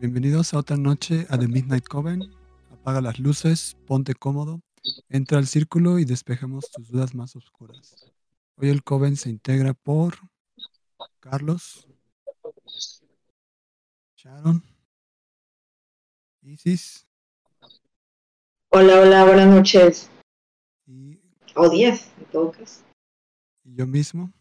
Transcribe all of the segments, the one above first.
Bienvenidos a otra noche a The Midnight Coven. Apaga las luces, ponte cómodo, entra al círculo y despejemos tus dudas más oscuras. Hoy el Coven se integra por Carlos, Sharon, Isis Hola, hola, buenas noches. y, O días, en todo caso. y yo mismo.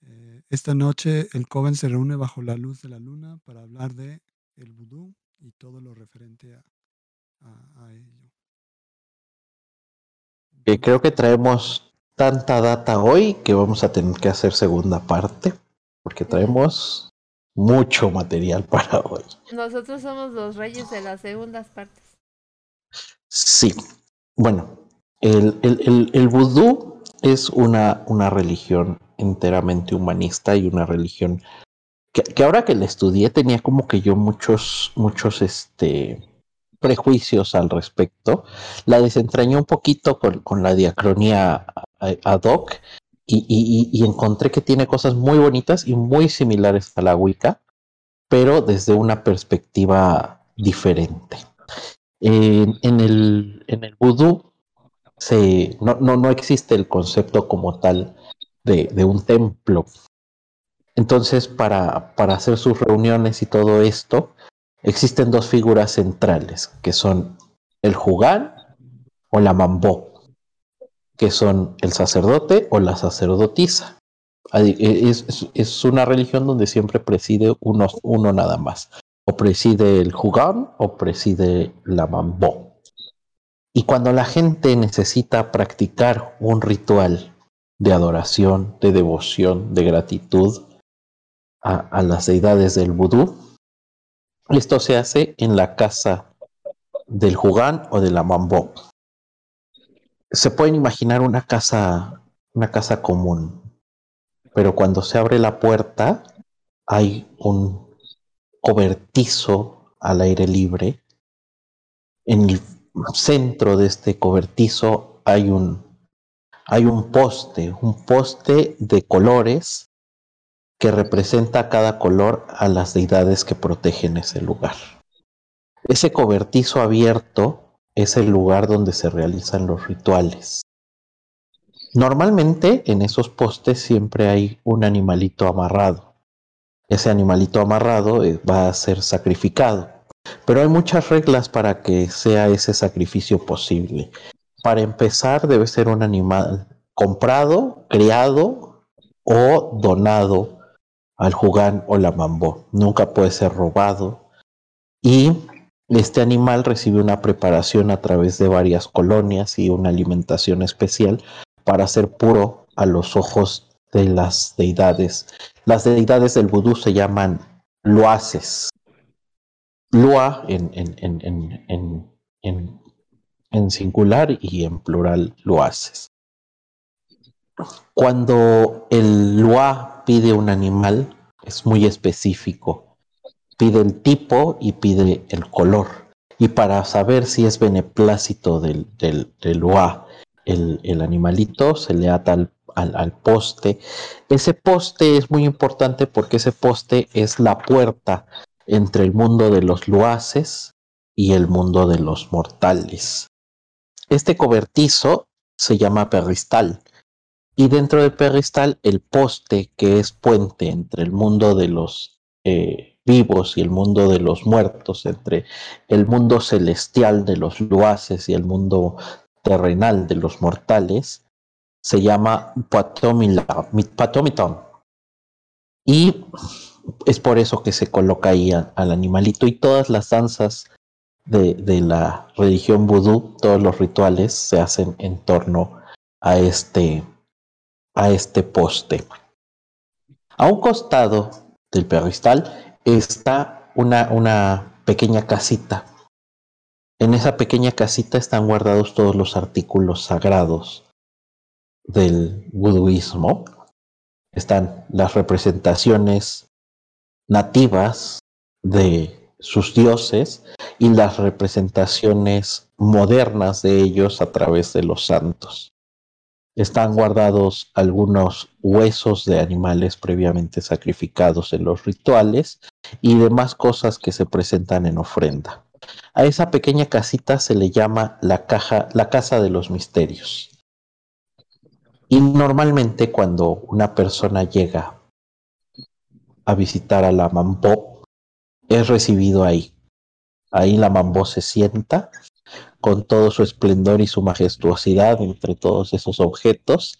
Eh, esta noche el Coven se reúne bajo la luz de la luna para hablar de el vudú y todo lo referente a, a- a ello. Eh, creo que traemos tanta data hoy que vamos a tener que hacer segunda parte, porque traemos mucho material para hoy. Nosotros somos los reyes de las segundas partes. Sí, bueno, el, el, el, el vudú es una, una religión enteramente humanista y una religión que, ahora que la estudié tenía como que yo muchos, muchos, este, prejuicios al respecto. La desentrañé un poquito con, con la diacronía ad hoc y- y encontré que tiene cosas muy bonitas y muy similares a la Wicca, pero desde una perspectiva diferente. En, en el, en el vudú se, no, no, no existe el concepto como tal de, de un templo. Entonces, para, para hacer sus reuniones y todo esto, existen dos figuras centrales, que son el jugán o la mambó, que son el sacerdote o la sacerdotisa. Es, es- es una religión donde siempre preside uno, uno nada más. O preside el jugán o preside la mambó. Y cuando la gente necesita practicar un ritual de adoración, de devoción, de gratitud a, las deidades del vudú, esto se hace en la casa del jugán o de la mambó. Se pueden imaginar una casa, una casa común, pero cuando se abre la puerta hay un cobertizo al aire libre. En el centro de este cobertizo hay un, hay un poste, un poste de colores que representa cada color a las deidades que protegen ese lugar. Ese cobertizo abierto es el lugar donde se realizan los rituales. Normalmente en esos postes siempre hay un animalito amarrado. Ese animalito amarrado eh, va a ser sacrificado. Pero hay muchas reglas para que sea ese sacrificio posible. Para empezar debe ser un animal comprado, criado o donado al jugán o la mambó. Nunca puede ser robado. Y este animal recibe una preparación a través de varias colonias y una alimentación especial para ser puro a los ojos de las deidades. Las deidades del vudú se llaman luaces. Lua en, en, en, en, singular y en plural luaces. Cuando el lua pide un animal, es muy específico. Pide el tipo y pide el color. Y para saber si es beneplácito del, del, del lua, el, el animalito se le ata al, al, al poste. Ese poste es muy importante porque ese poste es la puerta entre el mundo de los luaces y el mundo de los mortales. Este cobertizo se llama perristal y dentro del perristal el poste que es puente entre el mundo de los eh, vivos y el mundo de los muertos, entre el mundo celestial de los luaces y el mundo terrenal de los mortales, se llama Patomiton. Y es por eso que se coloca ahí al animalito y todas las danzas de, de la religión vudú, todos los rituales se hacen en torno a este, a este poste. A un costado del perristal está una, una pequeña casita. En esa pequeña casita están guardados todos los artículos sagrados del buduismo. Están las representaciones nativas de sus dioses y las representaciones modernas de ellos a través de los santos. Están guardados algunos huesos de animales previamente sacrificados en los rituales y demás cosas que se presentan en ofrenda. A esa pequeña casita se le llama la caja, la casa de los misterios. Y normalmente cuando una persona llega a visitar a la Mambó, es recibido ahí. Ahí la Mambó se sienta con todo su esplendor y su majestuosidad entre todos esos objetos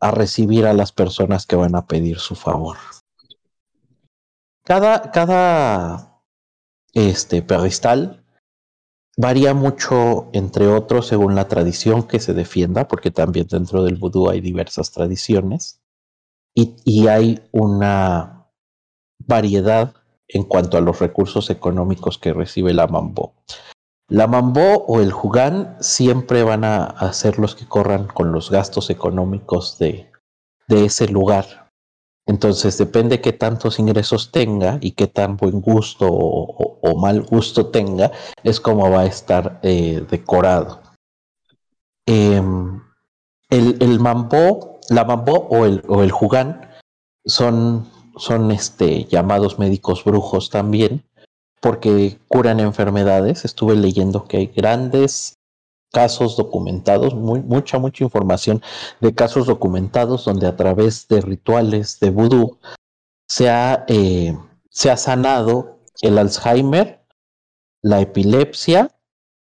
a recibir a las personas que van a pedir su favor. Cada, cada este pedestal varía mucho entre otros según la tradición que se defienda, porque también dentro del vudú hay diversas tradiciones y, y hay una variedad en cuanto a los recursos económicos que recibe la mambo. La Mambó o el Jugán siempre van a, ser los que corran con los gastos económicos de, ese lugar. Entonces depende qué tantos ingresos tenga y qué tan buen gusto o, mal gusto tenga, es como va a estar eh, decorado. Em, el, el mambó, la mambó o el, o el jugán son, son este, llamados médicos brujos también, porque curan enfermedades. Estuve leyendo que hay grandes casos documentados, mucha, mucha información de casos documentados donde a través de rituales de vudú se ha, eh, se ha sanado el Alzheimer, la epilepsia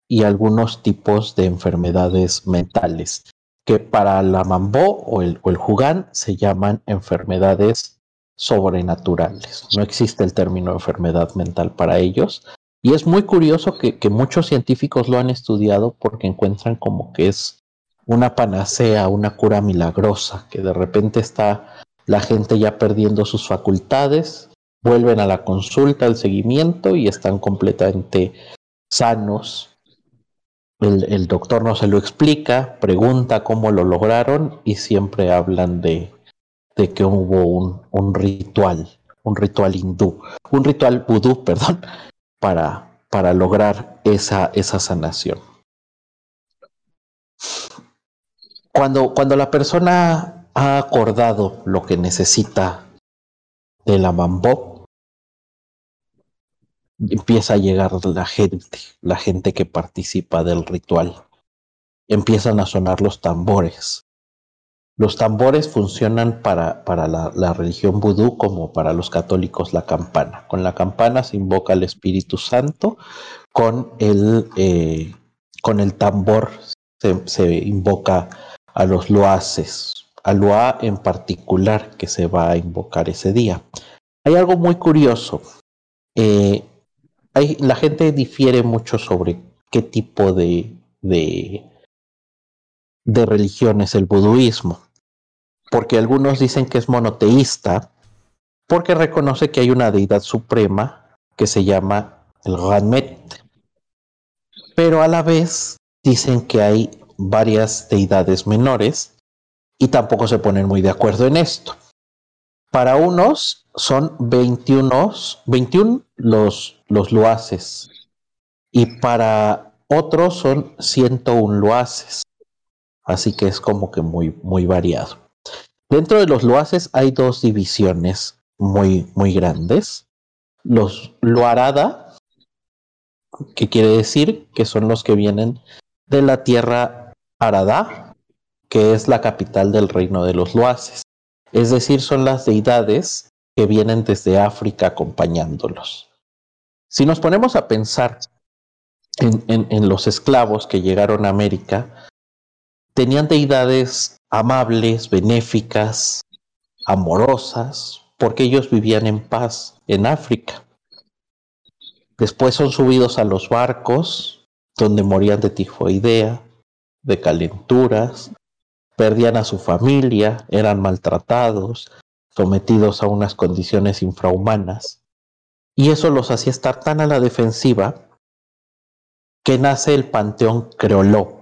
y algunos tipos de enfermedades mentales, que para la mambó o el, o el jugán se llaman enfermedades sobrenaturales. No existe el término enfermedad mental para ellos. Y es muy curioso que, muchos científicos lo han estudiado porque encuentran como que es una panacea, una cura milagrosa, que de repente está la gente ya perdiendo sus facultades, vuelven a la consulta, al seguimiento y están completamente sanos. El, el doctor no se lo explica, pregunta cómo lo lograron y siempre hablan de, de que hubo un, un ritual, un ritual hindú, un ritual vudú, perdón, para, para lograr esa, esa sanación. Cuando, cuando la persona ha acordado lo que necesita de la mambó, empieza a llegar la gente, la gente que participa del ritual. Empiezan a sonar los tambores. Los tambores funcionan para, para la, religión vudú como para los católicos la campana. Con la campana se invoca al Espíritu Santo, con el, eh, con el tambor se, invoca a los loaces, a loa en particular que se va a invocar ese día. Hay algo muy curioso. Eh, la gente difiere mucho sobre qué tipo de, de, de religión es el buduismo porque algunos dicen que es monoteísta, porque reconoce que hay una deidad suprema que se llama el Ranmet. Pero a la vez dicen que hay varias deidades menores y tampoco se ponen muy de acuerdo en esto. Para unos son 21, 21 los, los loaces y para otros son 101 loaces. Así que es como que muy, muy variado. Dentro de los loaces hay dos divisiones muy, muy grandes. Los loarada, que quiere decir que son los que vienen de la tierra Arada, que es la capital del reino de los loaces. Es decir, son las deidades que vienen desde África acompañándolos. Si nos ponemos a pensar en, en los esclavos que llegaron a América, tenían deidades amables, benéficas, amorosas, porque ellos vivían en paz en África. Después son subidos a los barcos, donde morían de tifoidea, de calenturas, perdían a su familia, eran maltratados, sometidos a unas condiciones infrahumanas. Y eso los hacía estar tan a la defensiva que nace el panteón creoló,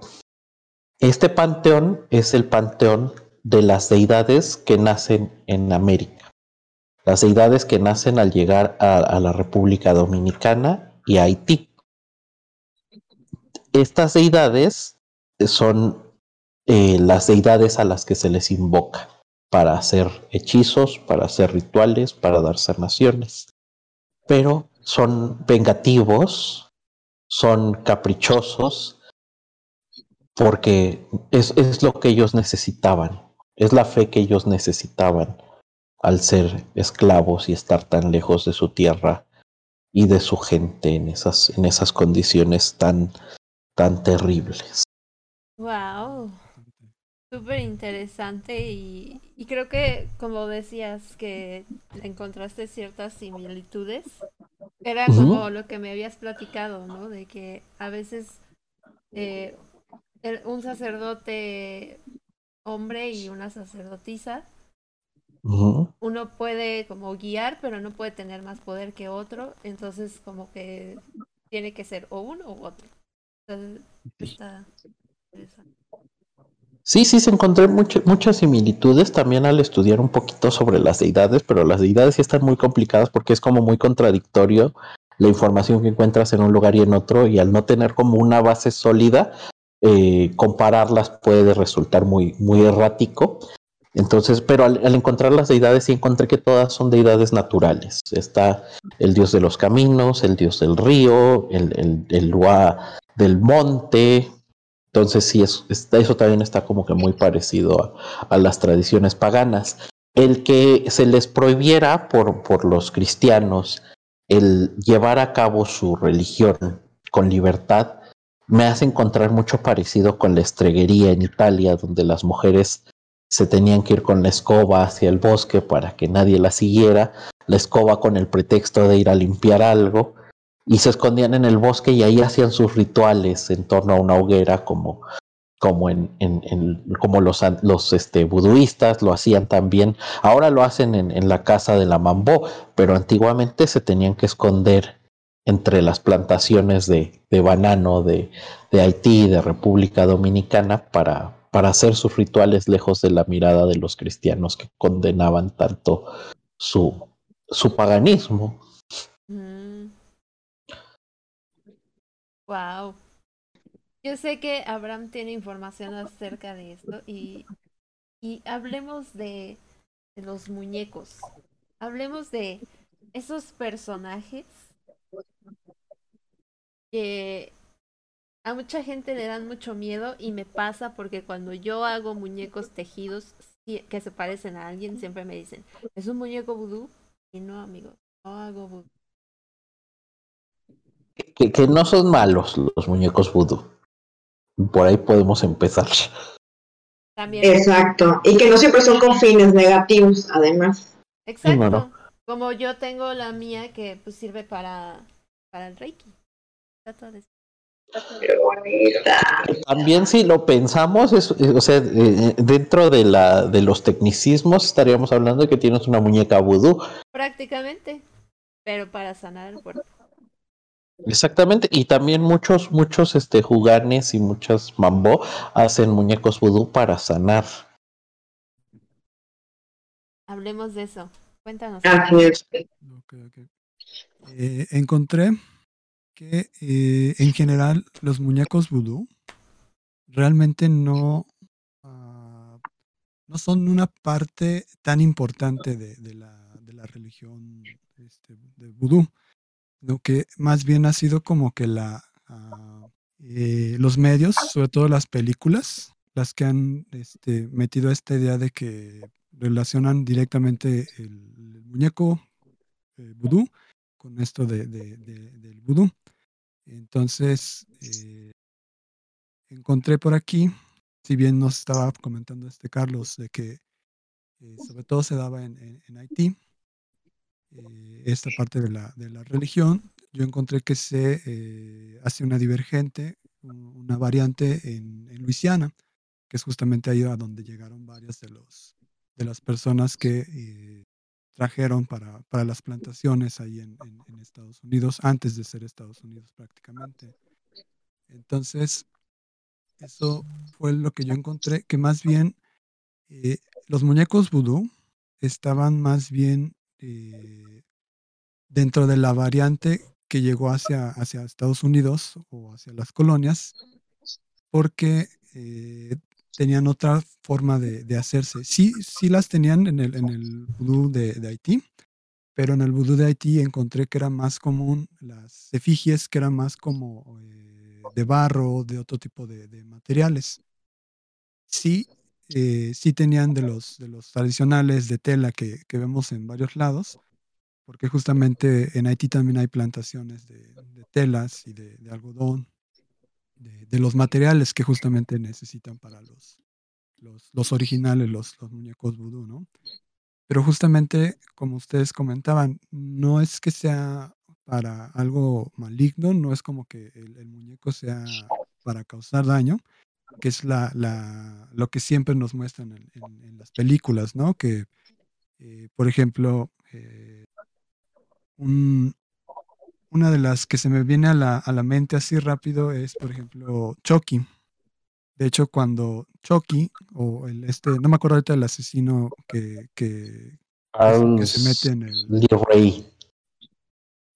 este panteón es el panteón de las deidades que nacen en América. Las deidades que nacen al llegar a, la República Dominicana y a Haití. Estas deidades son eh, las deidades a las que se les invoca para hacer hechizos, para hacer rituales, para dar sanaciones. Pero son vengativos, son caprichosos, porque es, es lo que ellos necesitaban, es la fe que ellos necesitaban al ser esclavos y estar tan lejos de su tierra y de su gente en esas, en esas condiciones tan, tan terribles. Wow. Súper interesante y, y creo que, como decías, que encontraste ciertas similitudes. Era como lo que me habías platicado, ¿no? De que a veces eh, un sacerdote hombre y una sacerdotisa, uno puede como guiar, pero no puede tener más poder que otro. Entonces, como que tiene que ser o uno u otro. Entonces, está interesante. Sí, sí, se encontré mucho- muchas similitudes también al estudiar un poquito sobre las deidades, pero las deidades sí están muy complicadas porque es como muy contradictorio la información que encuentras en un lugar y en otro, y al no tener como una base sólida, eh, compararlas puede resultar muy, muy errático. Entonces, pero al, encontrar las deidades sí encontré que todas son deidades naturales. Está el dios de los caminos, el dios del río, el, el, el Lua del monte, entonces sí, es, está- eso también está como que muy parecido a, a las tradiciones paganas. El que se les prohibiera por, por los cristianos el llevar a cabo su religión con libertad me hace encontrar mucho parecido con la estreguería en Italia, donde las mujeres se tenían que ir con la escoba hacia el bosque para que nadie la siguiera, la escoba con el pretexto de ir a limpiar algo, y se escondían en el bosque y ahí hacían sus rituales en torno a una hoguera como como en, en, en como los, este, buduistas lo hacían también. Ahora lo hacen en, en la casa de la Mambó, pero antiguamente se tenían que esconder entre las plantaciones de, de banano de, de Haití de República Dominicana para, para hacer sus rituales lejos de la mirada de los cristianos que condenaban tanto su, su paganismo. Wow. Yo sé que Abraham tiene información acerca de esto y, y hablemos de, de los muñecos. Hablemos de esos personajes que a mucha gente le dan mucho miedo y me pasa porque cuando yo hago muñecos tejidos que se parecen a alguien, siempre me dicen, ¿es un muñeco vudú? Y no, amigos, no hago vudú. Que, que no son malos los muñecos vudú. Por ahí podemos empezar. También. Exacto. Y que no siempre son con fines negativos, además. Exacto. Como yo tengo la mía que pues sirve para, para el Reiki. Qué bonita. También si lo pensamos, es, eh, o sea, eh, dentro de, la, de los tecnicismos estaríamos hablando de que tienes una muñeca vudú. Prácticamente. Pero para sanar el cuerpo. Exactamente, y también muchos, muchos este, juganes y muchas mambo hacen muñecos vudú para sanar. Hablemos de eso. Cuéntanos. Eh, encontré que eh, en general los muñecos vudú realmente no, ah, no son una parte tan importante de, la, de la religión este, de vudú, sino que más bien ha sido como que la, ah, eh, los medios, sobre todo las películas, las que han este, metido esta idea de que relacionan directamente el, el muñeco eh, vudú con esto de, de- de- del vudú. Entonces, eh, encontré por aquí, si bien nos estaba comentando este Carlos, de que eh, sobre todo se daba en, Haití, eh, esta parte de la, religión, yo encontré que se hace una divergente, un- una variante en, en Luisiana, que es justamente ahí a donde llegaron varias de, los, de las personas que trajeron para, para las plantaciones ahí en, en- Estados Unidos, antes de ser Estados Unidos prácticamente. Entonces, eso fue lo que yo encontré, que más bien eh, los muñecos vudú estaban más bien eh, dentro de la variante que llegó hacia, hacia Estados Unidos o hacia las colonias, porque eh, tenían otra forma de, de, hacerse. Sí, sí las tenían en el, en el vudú de, de, Haití, pero en el vudú de Haití encontré que era más común las efigies, que eran más como eh, de barro, de otro tipo de, de materiales. Sí, eh, sí tenían de los, de los tradicionales de tela que, que, vemos en varios lados, porque justamente en Haití también hay plantaciones de, telas y de, algodón, de, los materiales que justamente necesitan para los, los, originales, los, muñecos vudú, ¿no? Pero justamente, como ustedes comentaban, no es que sea para algo maligno, no es como que el, muñeco sea para causar daño, que es la, la, lo que siempre nos muestran en las películas, ¿no? Que, eh, por ejemplo, eh, un, una de las que se me viene a la, a la, mente así rápido es, por ejemplo, Chucky. De hecho, cuando Chucky, o el este, no me acuerdo ahorita del asesino que, que, se mete en el. Rey.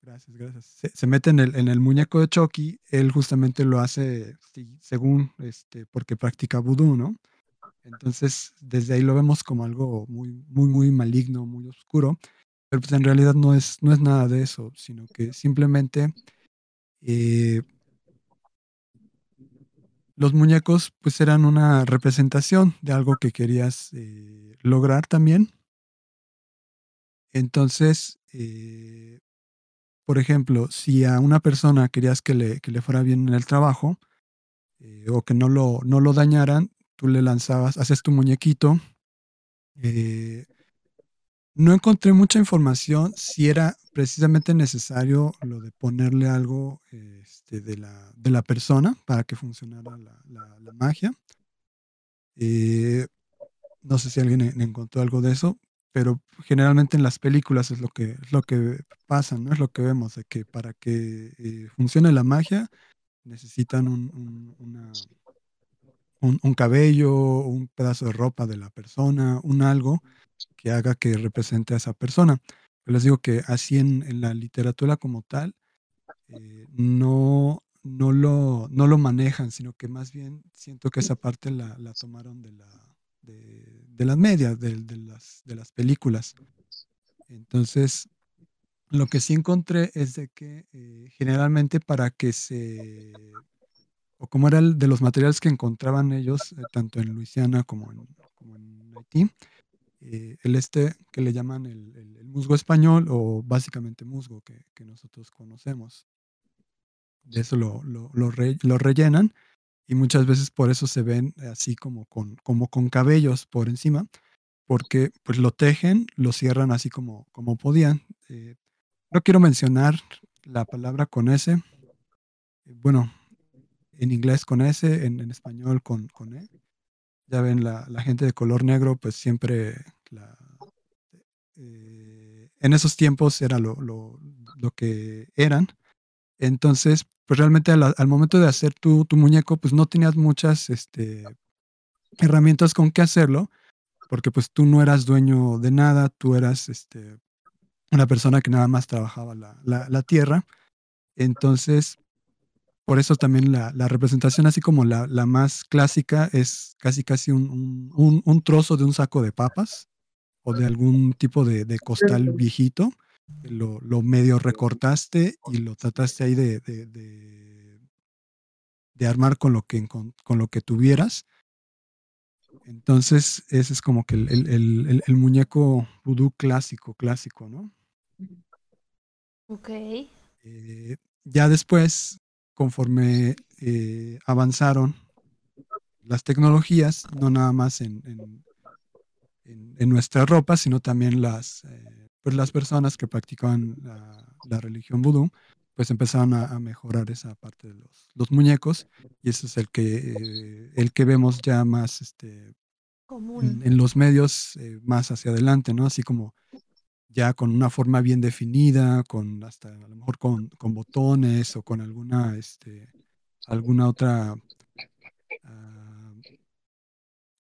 Gracias, gracias. Se, se, mete en el, en el muñeco de Chucky, él justamente lo hace sí, según, este, porque practica vudú, ¿no? Entonces, desde ahí lo vemos como algo muy, muy, muy maligno, muy oscuro, pero pues en realidad no es, no es nada de eso, sino que simplemente eh, los muñecos pues eran una representación de algo que querías eh, lograr también. Entonces, eh, por ejemplo, si a una persona querías que le, que le fuera bien en el trabajo eh, o que no lo, no lo dañaran, tú le lanzabas, haces tu muñequito. No encontré mucha información si era precisamente necesario lo de ponerle algo este, de, la, de, la, persona para que funcionara la, magia. Eh, no sé si alguien encontró algo de eso, pero generalmente en las películas es lo que, es lo que pasa, ¿no? Es lo que vemos, de que para que eh, funcione la magia necesitan un, un, cabello, un pedazo de ropa de la persona, un algo que haga que represente a esa persona. Pero les digo que así en, en la literatura como tal, eh, no, no, lo, no lo manejan, sino que más bien siento que esa parte la, la tomaron de la, de, de las medias, de, de, las, de las películas. Entonces, lo que sí encontré es de que eh, generalmente para que se, o como era el de los materiales que encontraban ellos, eh, tanto en Luisiana como en, como en Haití, eh, el este que le llaman el, musgo español o básicamente musgo que, nosotros conocemos. De eso lo, lo, re, lo rellenan y muchas veces por eso se ven así como con, como con cabellos por encima, porque pues lo tejen, lo cierran así como, como podían. Eh, no quiero mencionar la palabra con S, bueno, en inglés con S, en, en español con, con, E. Ya ven, la, la, gente de color negro pues siempre, eh, en esos tiempos era lo, lo, lo que eran. Entonces, pues realmente al, momento de hacer tu, tu, muñeco, pues no tenías muchas este, herramientas con qué hacerlo, porque pues tú no eras dueño de nada, tú eras este, una persona que nada más trabajaba la, la, tierra. Entonces, por eso también la, la representación, así como la, la, más clásica, es casi casi un, un, un, trozo de un saco de papas o de algún tipo de, de costal viejito lo, lo, medio recortaste y lo trataste ahí de, de, de, de armar con lo, que, con, con, lo que tuvieras. Entonces, ese es como que el, el, el, el muñeco vudú clásico, clásico, ¿no? Ok. Eh, ya después, conforme eh, avanzaron las tecnologías, no nada más en, en, en, en nuestra ropa, sino también las, eh, pues las personas que practicaban la, la religión vudú, pues empezaron a, a, mejorar esa parte de los, los, muñecos y ese es el que, eh, el que vemos ya más este, en, en, los medios eh, más hacia adelante, ¿no? Así como ya con una forma bien definida, con hasta a lo mejor con, con botones o con alguna, este, alguna otra uh,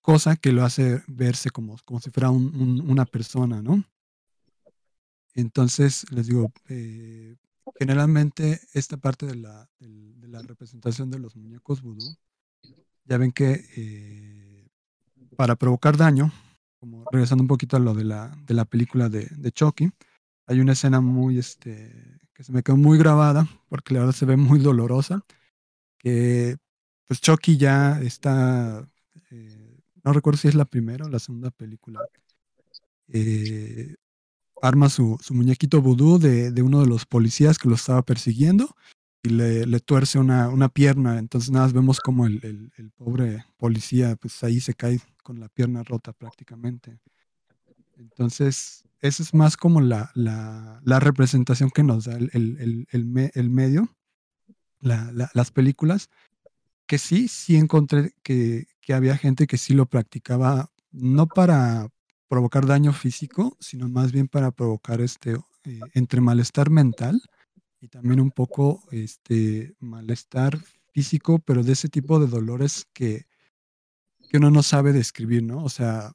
cosa que lo hace verse como, como si fuera un, un, una persona, ¿no? Entonces, les digo, eh, generalmente esta parte de la, de, la, representación de los muñecos vudú, ya ven que eh, para provocar daño, como regresando un poquito a lo de la, de la película de, de Chucky, hay una escena muy, este, que se me quedó muy grabada, porque la verdad se ve muy dolorosa, que pues Chucky ya está, no recuerdo si es la primera o la segunda película, eh, arma su, su muñequito vudú de, de, uno de los policías que lo estaba persiguiendo y le, le tuerce una, una, pierna. Entonces nada, vemos como el, el, el, pobre policía pues ahí se cae con la pierna rota prácticamente. Entonces, esa es más como la, la, la representación que nos da el, me, medio, la, las películas, que sí, sí encontré que, que había gente que sí lo practicaba, no para provocar daño físico, sino más bien para provocar este eh, entre malestar mental y también un poco este malestar físico, pero de ese tipo de dolores que, que uno no sabe describir, ¿no? O sea,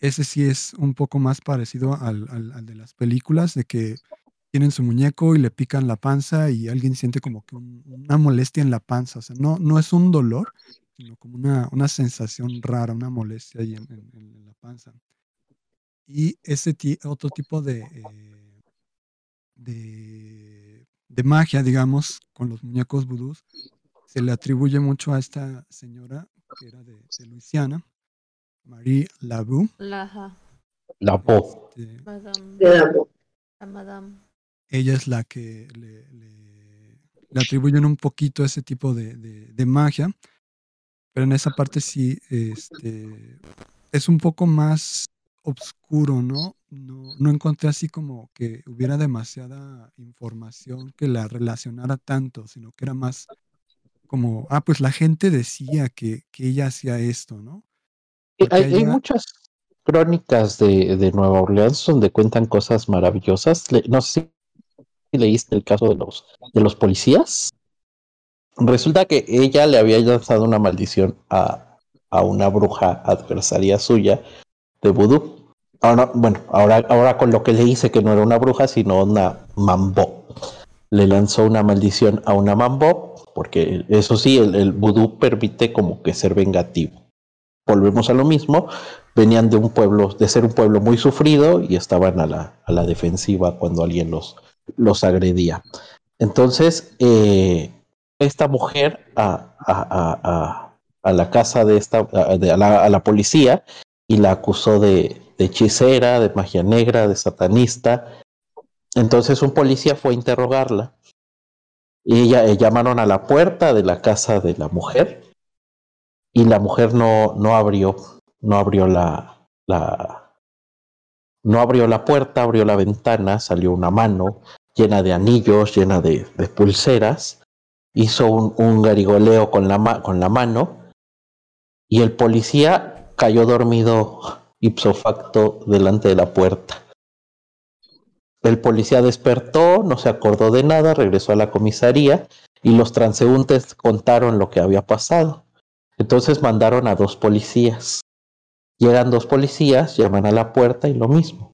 ese sí es un poco más parecido al, al, de las películas, de que tienen su muñeco y le pican la panza y alguien siente como que un, una molestia en la panza. O sea, no, no es un dolor, sino como una, una sensación rara, una molestia ahí en, en, en la panza. Y ese otro tipo de, eh, de, de, magia, digamos, con los muñecos vudús, se le atribuye mucho a esta señora que era de, de Luisiana, Marie Labou. Laja. Labo. Este, Madame. La Madame. ella es la que le, le, le, atribuyen un poquito ese tipo de, de, de magia, pero en esa parte sí este, es un poco más obscuro, ¿no? ¿no? No encontré así como que hubiera demasiada información que la relacionara tanto, sino que era más como, ah, pues la gente decía que, que ella hacía esto, ¿no? Hay, ella... hay, muchas crónicas de, de, Nueva Orleans donde cuentan cosas maravillosas. No sé si leíste el caso de los, de los policías. Resulta que ella le había lanzado una maldición a, a una bruja adversaria suya de vudú. Ahora, bueno, ahora, ahora con lo que le hice que no era una bruja, sino una mambo. Le lanzó una maldición a una mambo, porque eso sí, el, el vudú permite como que ser vengativo. Volvemos a lo mismo, venían de un pueblo, de ser un pueblo muy sufrido y estaban a la, a la defensiva cuando alguien los, los agredía. Entonces, eh, esta mujer a, a, a, a, la casa de esta, de, a, la, a la policía y la acusó de, de hechicera, de magia negra, de satanista. Entonces un policía fue a interrogarla y ella eh, llamaron a la puerta de la casa de la mujer y la mujer no, no abrió, no abrió la, la, no abrió la puerta, abrió la ventana, salió una mano llena de anillos, llena de, de pulseras, hizo un, garigoleo con la, con la mano y el policía cayó dormido ipso facto delante de la puerta. El policía despertó, no se acordó de nada, regresó a la comisaría y los transeúntes contaron lo que había pasado. Entonces mandaron a dos policías. Llegan dos policías, llaman a la puerta y lo mismo.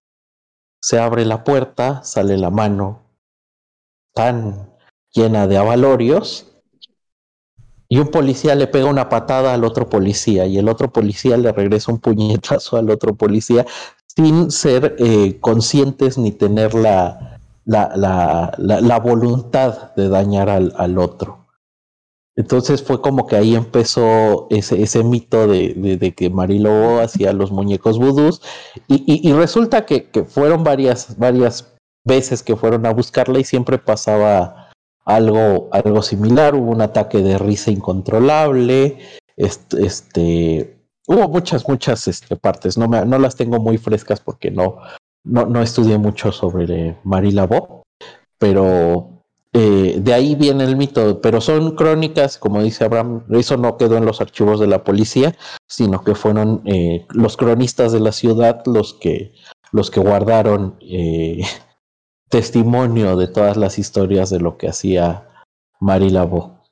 Se abre la puerta, sale la mano tan llena de avalorios y un policía le pega una patada al otro policía y el otro policía le regresa un puñetazo al otro policía sin ser eh, conscientes ni tener la, la, la, la, voluntad de dañar al, al, otro. Entonces fue como que ahí empezó ese, ese mito de, de, que Marilo hacía los muñecos vudús y, y, y resulta que, que, fueron varias, varias veces que fueron a buscarla y siempre pasaba algo, algo similar, hubo un ataque de risa incontrolable, este, hubo muchas, muchas este, partes, no, me, no las tengo muy frescas porque no, no, no estudié mucho sobre Marie Laveau, pero eh, de ahí viene el mito, pero son crónicas, como dice Abraham, eso no quedó en los archivos de la policía, sino que fueron eh, los cronistas de la ciudad los que, los que guardaron eh, testimonio de todas las historias de lo que hacía Mari Labo.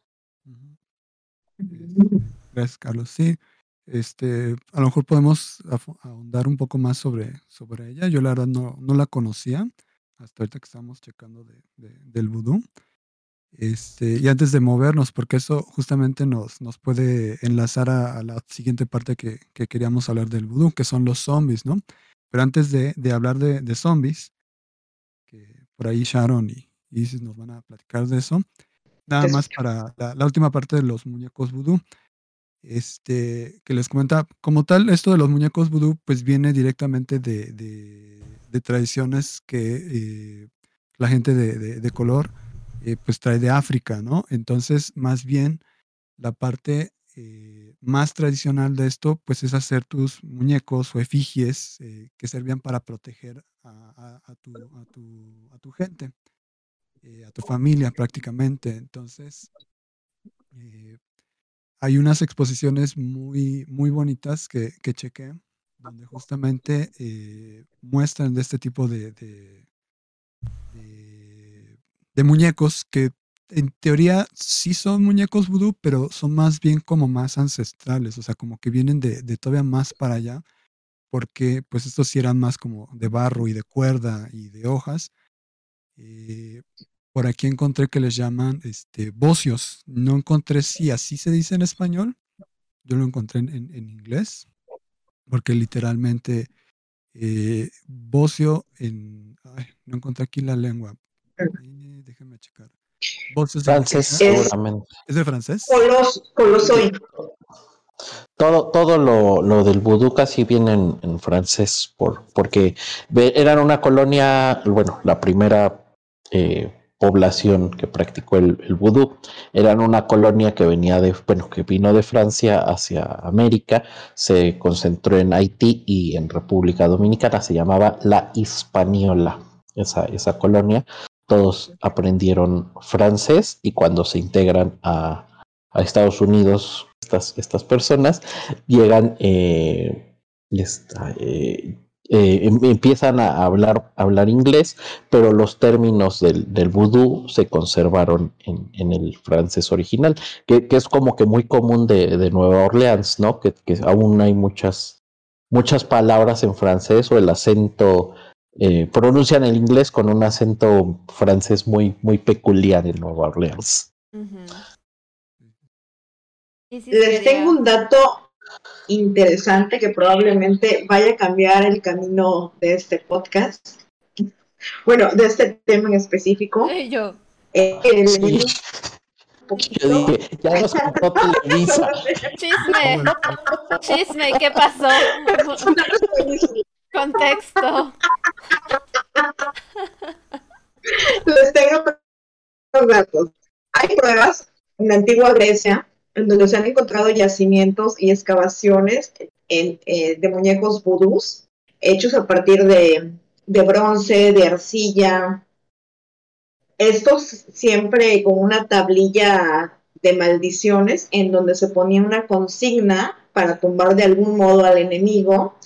Gracias, Carlos. Sí, este, a lo mejor podemos ahondar un poco más sobre, sobre ella. Yo la verdad no, no la conocía hasta ahorita que estamos checando de, de, del vudú. Este, y antes de movernos, porque eso justamente nos, nos puede enlazar a, la siguiente parte que, queríamos hablar del vudú, que son los zombies, ¿no? Pero antes de, hablar de, zombies, que por ahí Sharon y Isis nos van a platicar de eso, nada más para la, última parte de los muñecos vudú, este, que les comenta, como tal, esto de los muñecos vudú, pues viene directamente de, tradiciones que eh, la gente de color eh, pues trae de África, ¿no? Entonces, más bien, la parte eh, más tradicional de esto, pues es hacer tus muñecos o efigies eh, que servían para proteger a, tu, gente, a tu familia prácticamente. Entonces, hay unas exposiciones muy, muy bonitas que, que chequé, donde justamente muestran de este tipo de de muñecos que en teoría sí son muñecos vudú, pero son más bien como más ancestrales, o sea, como que vienen de, todavía más para allá, porque pues estos sí eran más como de barro y de cuerda y de hojas. Eh, por aquí encontré que les llaman este, bocios. No encontré si así se dice en español. Yo lo encontré en, inglés, porque literalmente eh, bocio en... no encontré aquí la lengua, déjeme checar. Francés, seguramente. ¿Es de francés? Colosoy. Todo, todo lo, lo, del vudú casi viene en, francés, por, porque eran una colonia, bueno, la primera eh, población que practicó el, el, vudú, eran una colonia que venía de, bueno, que vino de Francia hacia América, se concentró en Haití y en República Dominicana, se llamaba la Hispaniola, esa, esa colonia, todos aprendieron francés y cuando se integran a, Estados Unidos, estas, estas personas llegan, eh, eh, eh, em, empiezan a hablar, hablar inglés, pero los términos del, del vudú se conservaron en, el francés original, que, es como que muy común de, Nueva Orleans, ¿no? Que, que aún hay muchas, muchas palabras en francés o el acento eh, pronuncian el inglés con un acento francés muy, muy peculiar en Nueva Orleans. Les tengo un dato interesante que probablemente vaya a cambiar el camino de este podcast. Bueno, de este tema en específico. yo. Eh, yo dije, ya nos contó Televisa. Chisme. Chisme, ¿qué pasó? Contexto. Les tengo datos. Hay pruebas en la antigua Grecia en donde se han encontrado yacimientos y excavaciones eh, de muñecos vudús hechos a partir de, de bronce, de arcilla. Estos siempre con una tablilla de maldiciones en donde se ponía una consigna para tumbar de algún modo al enemigo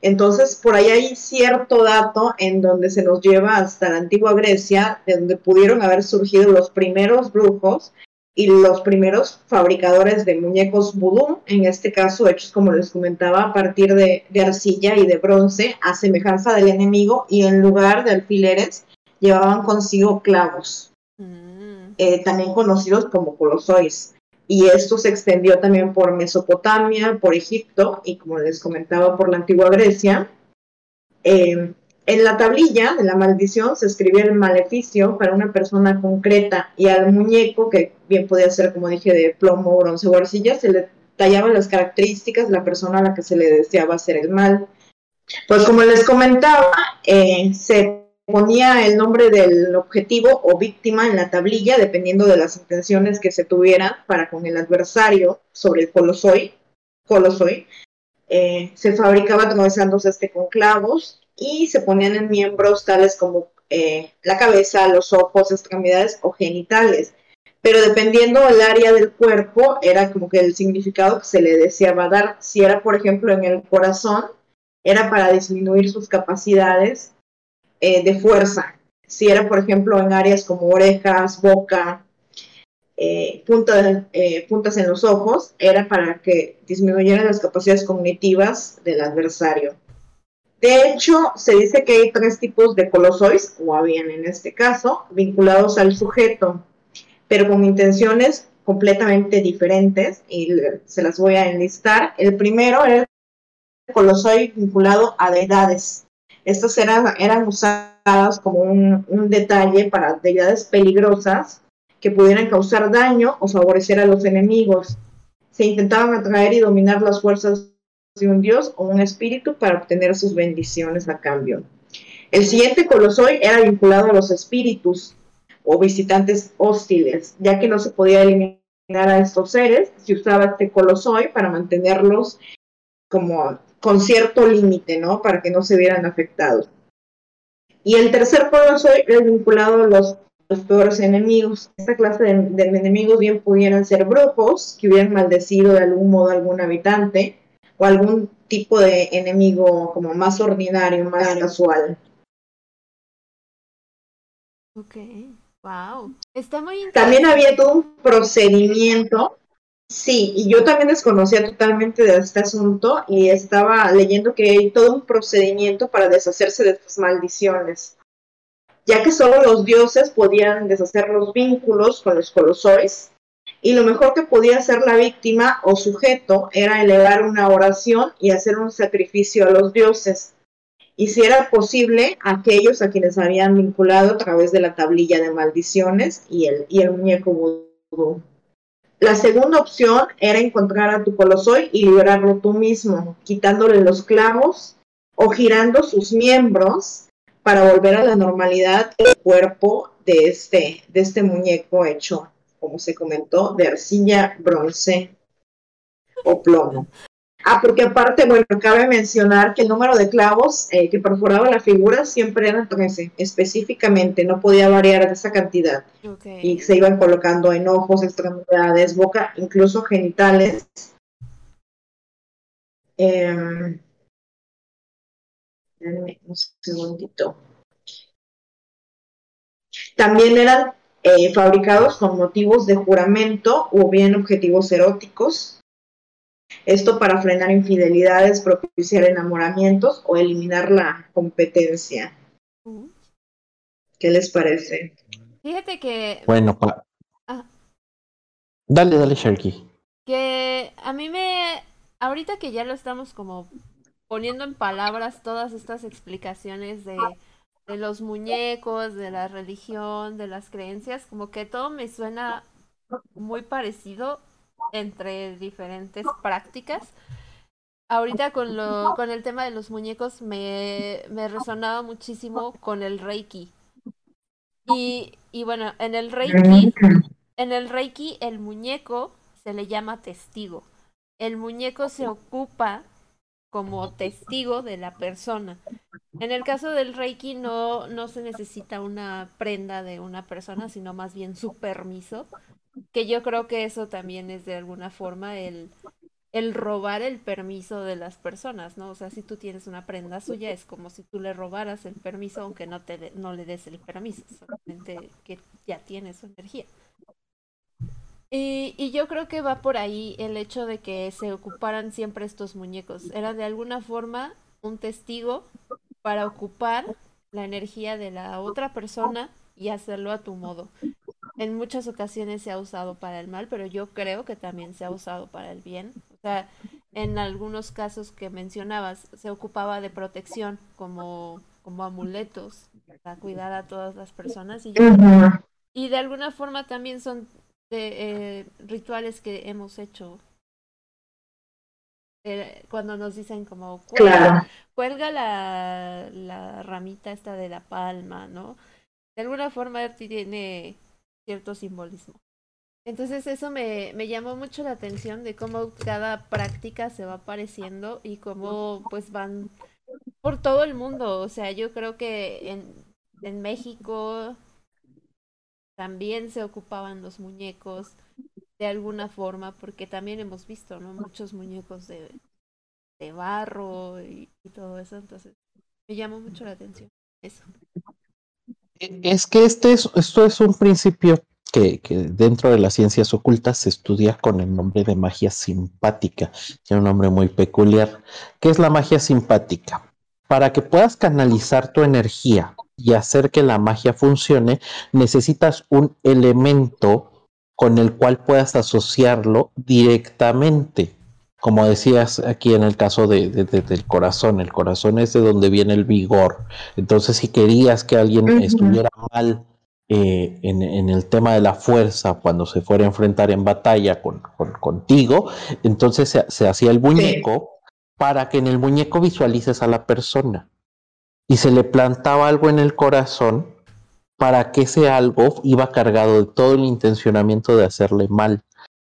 entonces, por ahí hay cierto dato en donde se nos lleva hasta la antigua Grecia, de donde pudieron haber surgido los primeros brujos y los primeros fabricadores de muñecos vudú, en este caso hechos, como les comentaba, a partir de, arcilla y de bronce, a semejanza del enemigo, y en lugar de alfileres llevaban consigo clavos, mm. eh, también conocidos como colosois y esto se extendió también por Mesopotamia, por Egipto y como les comentaba por la antigua Grecia. Eh, en la tablilla de la maldición se escribía el maleficio para una persona concreta y al muñeco, que bien podía ser, como dije, de plomo, bronce o arcilla, se le tallaban las características de la persona a la que se le deseaba hacer el mal. Pues como les comentaba, eh, se ponía el nombre del objetivo o víctima en la tablilla, dependiendo de las intenciones que se tuvieran para con el adversario sobre el colosoy. colosoy. Eh, se fabricaba atravesándose este con clavos y se ponían en miembros tales como eh, la cabeza, los ojos, extremidades o genitales. Pero dependiendo del área del cuerpo, era como que el significado que se le deseaba dar. Si era, por ejemplo, en el corazón, era para disminuir sus capacidades eh, de fuerza. Si era, por ejemplo, en áreas como orejas, boca, eh, eh, puntas en los ojos, era para que disminuyeran las capacidades cognitivas del adversario. De hecho, se dice que hay tres tipos de colosois, o habían en este caso, vinculados al sujeto. pero con intenciones completamente diferentes y se las voy a enlistar. El primero era el colosoi vinculado a deidades. Estas eran, usadas como un, detalle para deidades peligrosas que pudieran causar daño o favorecer a los enemigos. Se intentaban atraer y dominar las fuerzas de un dios o un espíritu para obtener sus bendiciones a cambio. El siguiente colosoi era vinculado a los espíritus o visitantes hostiles, ya que no se podía eliminar a estos seres, se usaba este colosoi para mantenerlos como con cierto límite, ¿no? Para que no se vieran afectados. Y el tercer colosoi era vinculado a los, peores enemigos. Esta clase de, de, enemigos bien pudieran ser brujos que hubieran maldecido de algún modo a algún habitante o algún tipo de enemigo como más ordinario, más casual. Ok, wow. Está muy También había todo un procedimiento. Sí, y yo también desconocía totalmente de este asunto y estaba leyendo que hay todo un procedimiento para deshacerse de estas maldiciones, ya que solo los dioses podían deshacer los vínculos con los colosois y lo mejor que podía hacer la víctima o sujeto era elevar una oración y hacer un sacrificio a los dioses. Y si era posible, aquellos a quienes habían vinculado a través de la tablilla de maldiciones y el, y el muñeco vudú. La segunda opción era encontrar a tu colosoi y liberarlo tú mismo, quitándole los clavos o girando sus miembros para volver a la normalidad el cuerpo de este, de este muñeco hecho como se comentó, de arcilla, bronce o plomo. Ah, porque aparte, bueno, cabe mencionar que el número de clavos eh, que perforaba la figura siempre eran 13, específicamente, no podía variar de esa cantidad. Y se iban colocando en ojos, extremidades, boca, incluso genitales. Eh, un segundito. También eran eh, fabricados con motivos de juramento o bien objetivos eróticos. Esto para frenar infidelidades, propiciar enamoramientos o eliminar la competencia. ¿Qué les parece? Fíjate que... Bueno, pa... ah. dale, dale, Sharky. Que a mí me... Ahorita que ya lo estamos como poniendo en palabras todas estas explicaciones de de los muñecos, de la religión, de las creencias, como que todo me suena muy parecido entre diferentes prácticas. Ahorita con, lo, con el tema de los muñecos me, me resonaba muchísimo con el Reiki. Y, y bueno, en el Reiki, en el Reiki el muñeco se le llama testigo. El muñeco se ocupa como testigo de la persona. En el caso del Reiki no, no se necesita una prenda de una persona, sino más bien su permiso, que yo creo que eso también es de alguna forma el, el robar el permiso de las personas, ¿no? O sea, si tú tienes una prenda suya, es como si tú le robaras el permiso, aunque no, te, no le des el permiso, solamente que ya tiene su energía. Y, y, yo creo que va por ahí el hecho de que se ocuparan siempre estos muñecos. Era de alguna forma un testigo para ocupar la energía de la otra persona y hacerlo a tu modo. En muchas ocasiones se ha usado para el mal, pero yo creo que también se ha usado para el bien. O sea, en algunos casos que mencionabas, se ocupaba de protección como, como amuletos para cuidar a todas las personas. Y, y de alguna forma también son de, eh, rituales que hemos hecho eh, cuando nos dicen como cuelga, la, la, ramita esta de la palma, ¿no? De alguna forma tiene cierto simbolismo. Entonces eso me, me llamó mucho la atención de cómo cada práctica se va apareciendo y cómo pues van por todo el mundo. O sea, yo creo que en, en México también se ocupaban los muñecos de alguna forma, porque también hemos visto, ¿no? Muchos muñecos de, de barro y, todo eso, entonces me llamó mucho la atención eso. Es que este es, esto es un principio que, que, dentro de las ciencias ocultas se estudia con el nombre de magia simpática, tiene un nombre muy peculiar. ¿Qué es la magia simpática? Para que puedas canalizar tu energía y hacer que la magia funcione, necesitas un elemento con el cual puedas asociarlo directamente. Como decías aquí en el caso de, del corazón, el corazón es de donde viene el vigor. Entonces, si querías que alguien estuviera mal eh, en, el tema de la fuerza cuando se fuera a enfrentar en batalla con, contigo, entonces se, hacía el muñeco para que en el muñeco visualices a la persona y se le plantaba algo en el corazón para que ese algo iba cargado de todo el intencionamiento de hacerle mal.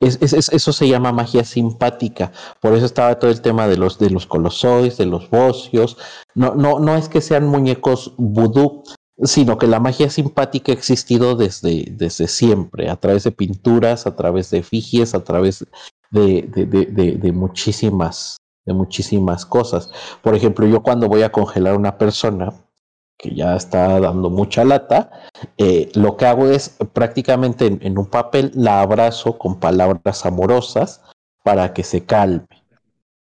Es, eso se llama magia simpática. Por eso estaba todo el tema de los, de los colosoides, de los bocios. No, no, no es que sean muñecos vudú, sino que la magia simpática ha existido desde, desde siempre, a través de pinturas, a través de efigies, a través de, de, muchísimas, de muchísimas cosas. Por ejemplo, yo cuando voy a congelar a una persona, que ya está dando mucha lata, eh, lo que hago es prácticamente en, un papel la abrazo con palabras amorosas para que se calme.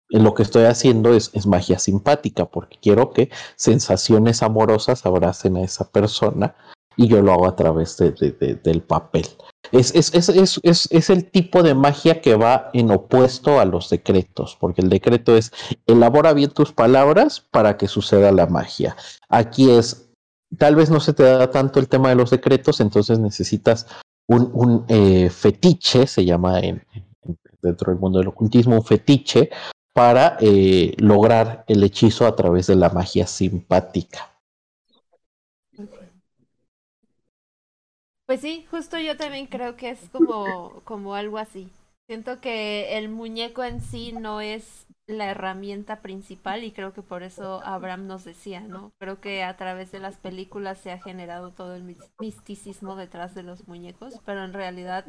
lo que estoy haciendo es, magia simpática porque quiero que sensaciones amorosas abracen a esa persona y yo lo hago a través del papel. Es, es, es, es, el tipo de magia que va en opuesto a los decretos, porque el decreto es elabora bien tus palabras para que suceda la magia. Aquí es, tal vez no se te da tanto el tema de los decretos, entonces necesitas un, eh, fetiche, se llama en, dentro del mundo del ocultismo, un fetiche para eh, lograr el hechizo a través de la magia simpática. Pues sí, justo yo también creo que es como, como algo así. Siento que el muñeco en sí no es la herramienta principal y creo que por eso Abraham nos decía, ¿no? Creo que a través de las películas se ha generado todo el misticismo detrás de los muñecos, pero en realidad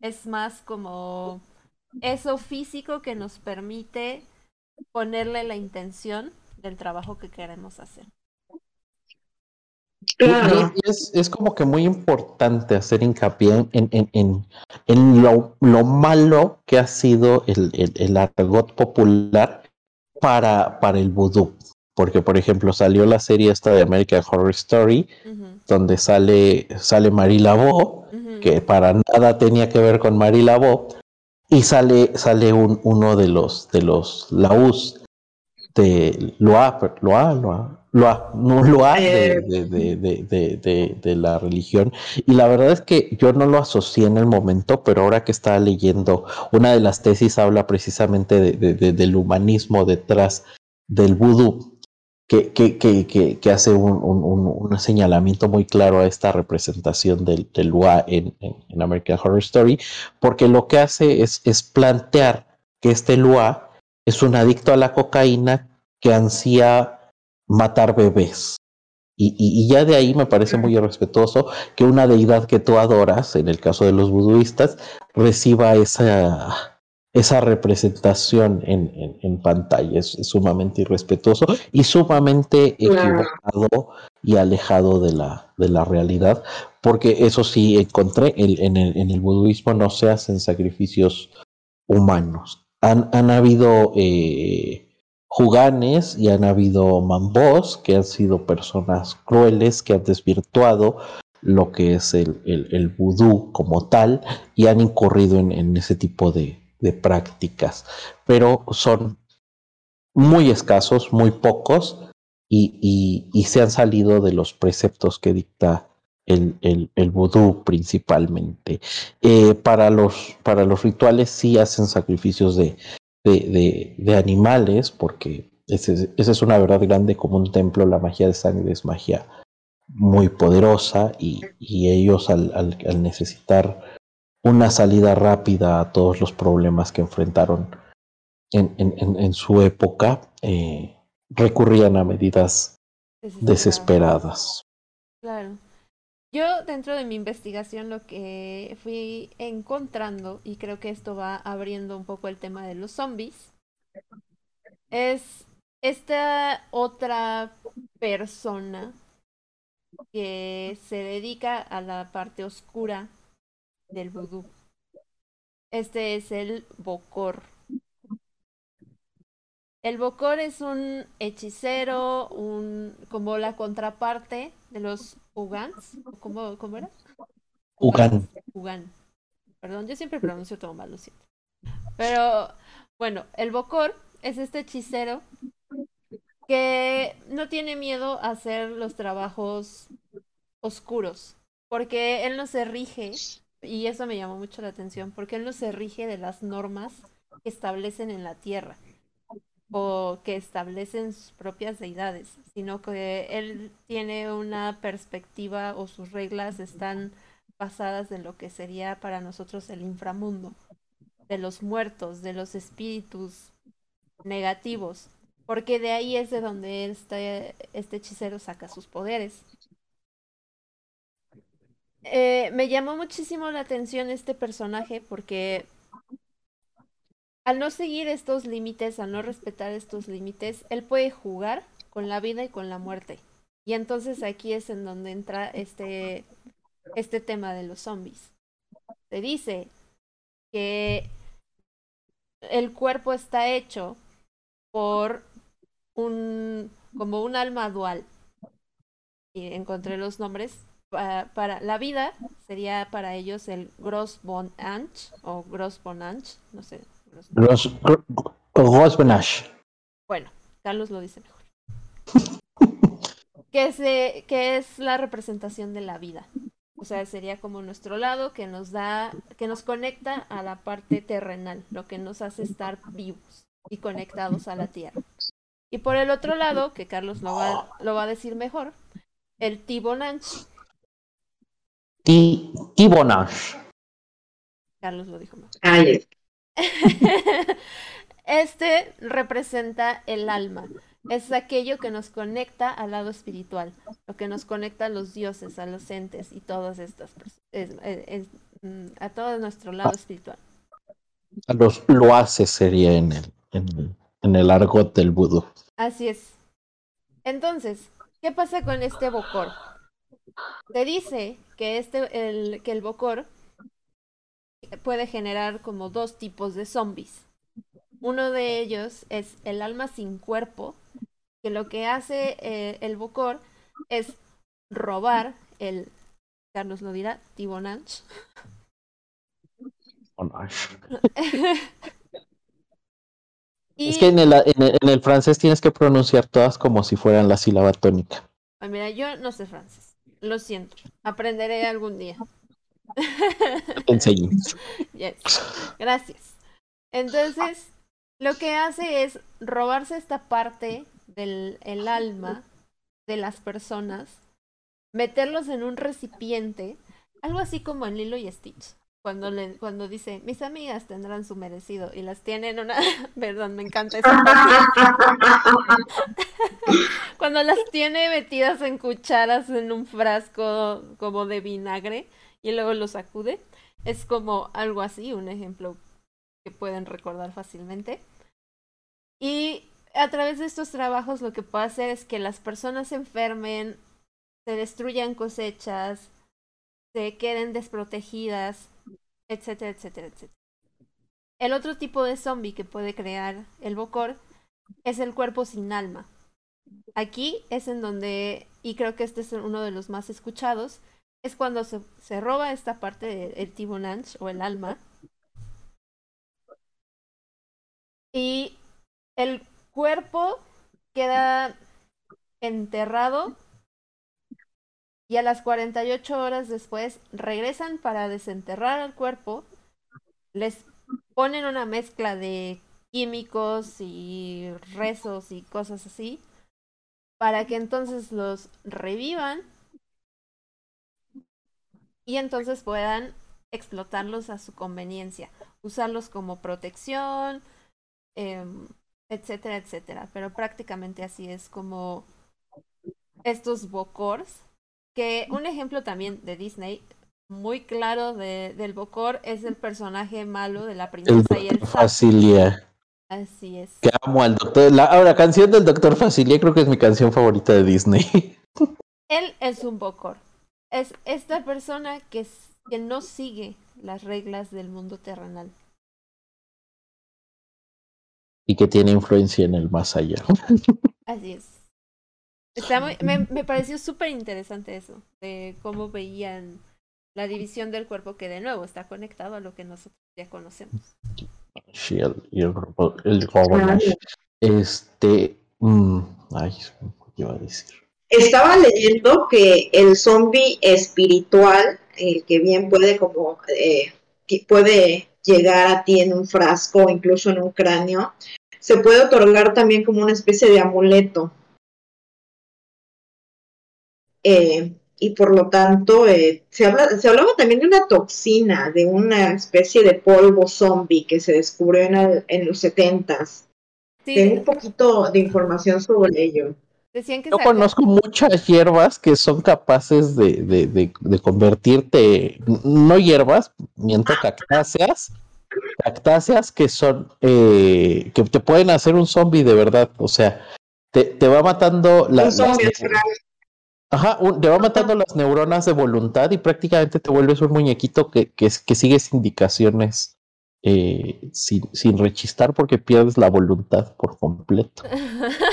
es más como eso físico que nos permite ponerle la intención del trabajo que queremos hacer. Es, como que muy importante hacer hincapié en, en, en, lo, malo que ha sido el, el, argot popular para, para el vudú. Porque, por ejemplo, salió la serie esta de American Horror Story, donde sale, sale Marie Laveau, que para nada tenía que ver con Marie Laveau, y sale, sale un, uno de los, de los Laus de Loa, Loa, Loa, lo no lo hay eh, de, la religión. Y la verdad es que yo no lo asocié en el momento, pero ahora que estaba leyendo, una de las tesis habla precisamente del humanismo detrás del vudú, que, que, que, que hace un, señalamiento muy claro a esta representación del, del Lua en, en, American Horror Story, porque lo que hace es, es plantear que este Lua es un adicto a la cocaína que ansía matar bebés. Y, ya de ahí me parece muy irrespetuoso que una deidad que tú adoras, en el caso de los buduistas, reciba esa, esa representación en, en, pantalla. Es, sumamente irrespetuoso y sumamente equivocado y alejado de la, de la realidad, porque eso sí encontré, en, el, en el buduismo no se hacen sacrificios humanos. Han, han habido... Eh, juganes y han habido mambos que han sido personas crueles que han desvirtuado lo que es el, el, vudú como tal y han incurrido en, ese tipo de, prácticas. Pero son muy escasos, muy pocos y, se han salido de los preceptos que dicta el, el, vudú principalmente. Eh, para, los, para los rituales sí hacen sacrificios de, de, animales, porque esa es una verdad grande como un templo, la magia de sangre es magia muy poderosa y, ellos al, necesitar una salida rápida a todos los problemas que enfrentaron en, en, su época, eh, recurrían a medidas desesperadas. Claro. Yo dentro de mi investigación lo que fui encontrando, y creo que esto va abriendo un poco el tema de los zombies, es esta otra persona que se dedica a la parte oscura del vudú. Este es el Bokor. El Bokor es un hechicero, un como la contraparte de los Ugans, ¿cómo, cómo era? Ugan. Ugan. Perdón, yo siempre pronuncio todo mal, lo siento. Pero bueno, el Bokor es este hechicero que no tiene miedo a hacer los trabajos oscuros, porque él no se rige, y eso me llamó mucho la atención, porque él no se rige de las normas que establecen en la tierra o que establecen sus propias deidades, sino que él tiene una perspectiva o sus reglas están basadas en lo que sería para nosotros el inframundo, de los muertos, de los espíritus negativos, porque de ahí es de donde este, este hechicero saca sus poderes. Eh, me llamó muchísimo la atención este personaje porque al no seguir estos límites, al no respetar estos límites, él puede jugar con la vida y con la muerte. Y entonces aquí es en donde entra este, este tema de los zombies. Se dice que el cuerpo está hecho por un como un alma dual. Y encontré los nombres. Para, la vida sería para ellos el Gross Bon Anch o Gross Bon no sé. Gross Bonach. Bueno, Carlos lo dice mejor. que, es, que es la representación de la vida. O sea, sería como nuestro lado que nos da, que nos conecta a la parte terrenal, lo que nos hace estar vivos y conectados a la tierra. Y por el otro lado, que Carlos lo va, lo va a decir mejor, el Tibonanch. Tibonanch. Carlos lo dijo mejor. Ay. este representa el alma. Es aquello que nos conecta al lado espiritual, lo que nos conecta a los dioses, a los entes y todas estas es, mm, a todo nuestro lado espiritual. A los loaces sería en el, en en el argot del vudú. Así es. Entonces, ¿qué pasa con este bocor? Se dice que este el que el bocor puede generar como dos tipos de zombies. Uno de ellos es el alma sin cuerpo, que lo que hace eh, el bocor es robar el Carlos lo dirá, Tibonanch. Es que en el, en, el, francés tienes que pronunciar todas como si fueran la sílaba tónica. Ay, mira, yo no sé francés. Lo siento. Aprenderé algún día. Yes. Gracias. Entonces, lo que hace es robarse esta parte del el alma de las personas, meterlos en un recipiente, algo así como en Lilo y Stitch cuando le, cuando dice mis amigas tendrán su merecido y las tienen una perdón me encanta eso cuando las tiene metidas en cucharas en un frasco como de vinagre y luego lo sacude es como algo así un ejemplo que pueden recordar fácilmente y a través de estos trabajos lo que puede hacer es que las personas se enfermen se destruyan cosechas se queden desprotegidas etcétera, etcétera, etcétera. El otro tipo de zombie que puede crear el Bokor es el cuerpo sin alma. Aquí es en donde, y creo que este es uno de los más escuchados, es cuando se, se roba esta parte del Tibonanch o el alma. Y el cuerpo queda enterrado y a las 48 horas después regresan para desenterrar el cuerpo, les ponen una mezcla de químicos y rezos y cosas así, para que entonces los revivan y entonces puedan explotarlos a su conveniencia, usarlos como protección, em, etcétera, etcétera. Pero prácticamente así es como estos bocors que un ejemplo también de Disney muy claro de, del Bocor es el personaje malo de la princesa y el Facilia. Así es. Que amo al doctor. La, ahora, canción del doctor Facilia creo que es mi canción favorita de Disney. Él es un Bocor. Es esta persona que, que no sigue las reglas del mundo terrenal. Y que tiene influencia en el más allá. Así es me, me pareció súper interesante eso, de cómo veían la división del cuerpo que de nuevo está conectado a lo que nosotros ya conocemos. Sí, el, y el grupo, el. Este, mm, ay, ¿qué iba a decir? Estaba leyendo que el zombie espiritual, el que bien puede como eh, puede llegar a ti en un frasco o incluso en un cráneo, se puede otorgar también como una especie de amuleto. Eh, y por lo tanto eh, se, habla, se hablaba también de una toxina, de una especie de polvo zombie que se descubrió en, en los setentas. Sí, Tengo un poquito de información sobre ello. Decían que Yo conozco muchas hierbas que son capaces de, de, de, de convertirte, no hierbas, miento cactáceas, cactáceas que son, eh, que te pueden hacer un zombie de verdad, o sea, te, te va matando la- Un las, zombie ajá, un- te va matando las neuronas de voluntad y prácticamente te vuelves un muñequito que, que, que sigues indicaciones eh, sin, sin rechistar porque pierdes la voluntad por completo.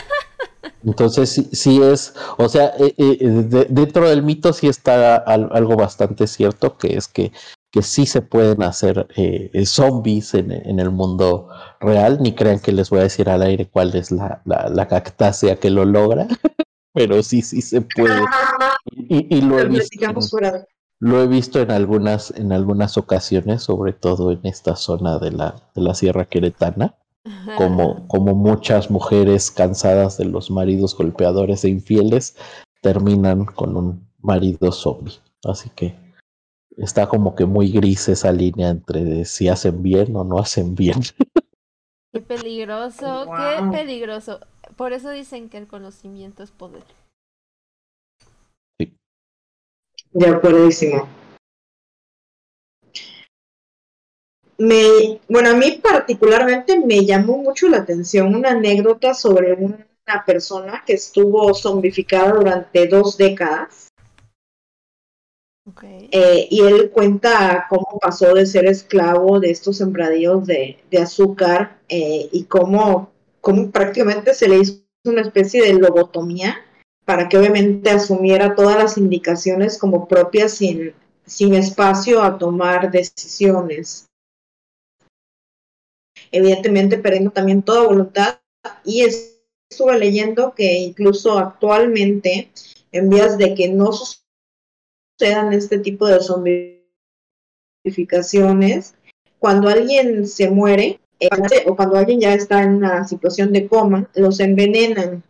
Entonces sí, sí es, o sea, eh, eh, de- dentro del mito sí está al- algo bastante cierto, que es que, que sí se pueden hacer eh, eh, zombies en, en el mundo real, ni crean que les voy a decir al aire cuál es la, la, la cactácea que lo logra, pero sí, sí se puede. Y, y lo, he visto, en- lo he visto en algunas, en algunas ocasiones, sobre todo en esta zona de la, de la Sierra Queretana como, como muchas mujeres cansadas de los maridos golpeadores e infieles terminan con un marido zombie. Así que está como que muy gris esa línea entre de si hacen bien o no hacen bien. Qué peligroso, qué peligroso. Por eso dicen que el conocimiento es poder. De acuerdísimo. Me, bueno, a mí particularmente me llamó mucho la atención una anécdota sobre una persona que estuvo zombificada durante dos décadas Ok. eh, y él cuenta cómo pasó de ser esclavo de estos sembradíos de, de azúcar eh, y cómo, cómo prácticamente se le hizo una especie de lobotomía para que obviamente asumiera todas las indicaciones como propias sin, sin espacio a tomar decisiones. Evidentemente perdiendo también toda voluntad y estuve leyendo que incluso actualmente en vías de que no sucedan este tipo de zombificaciones, cuando alguien se muere eh, o cuando alguien ya está en una situación de coma, los envenenan.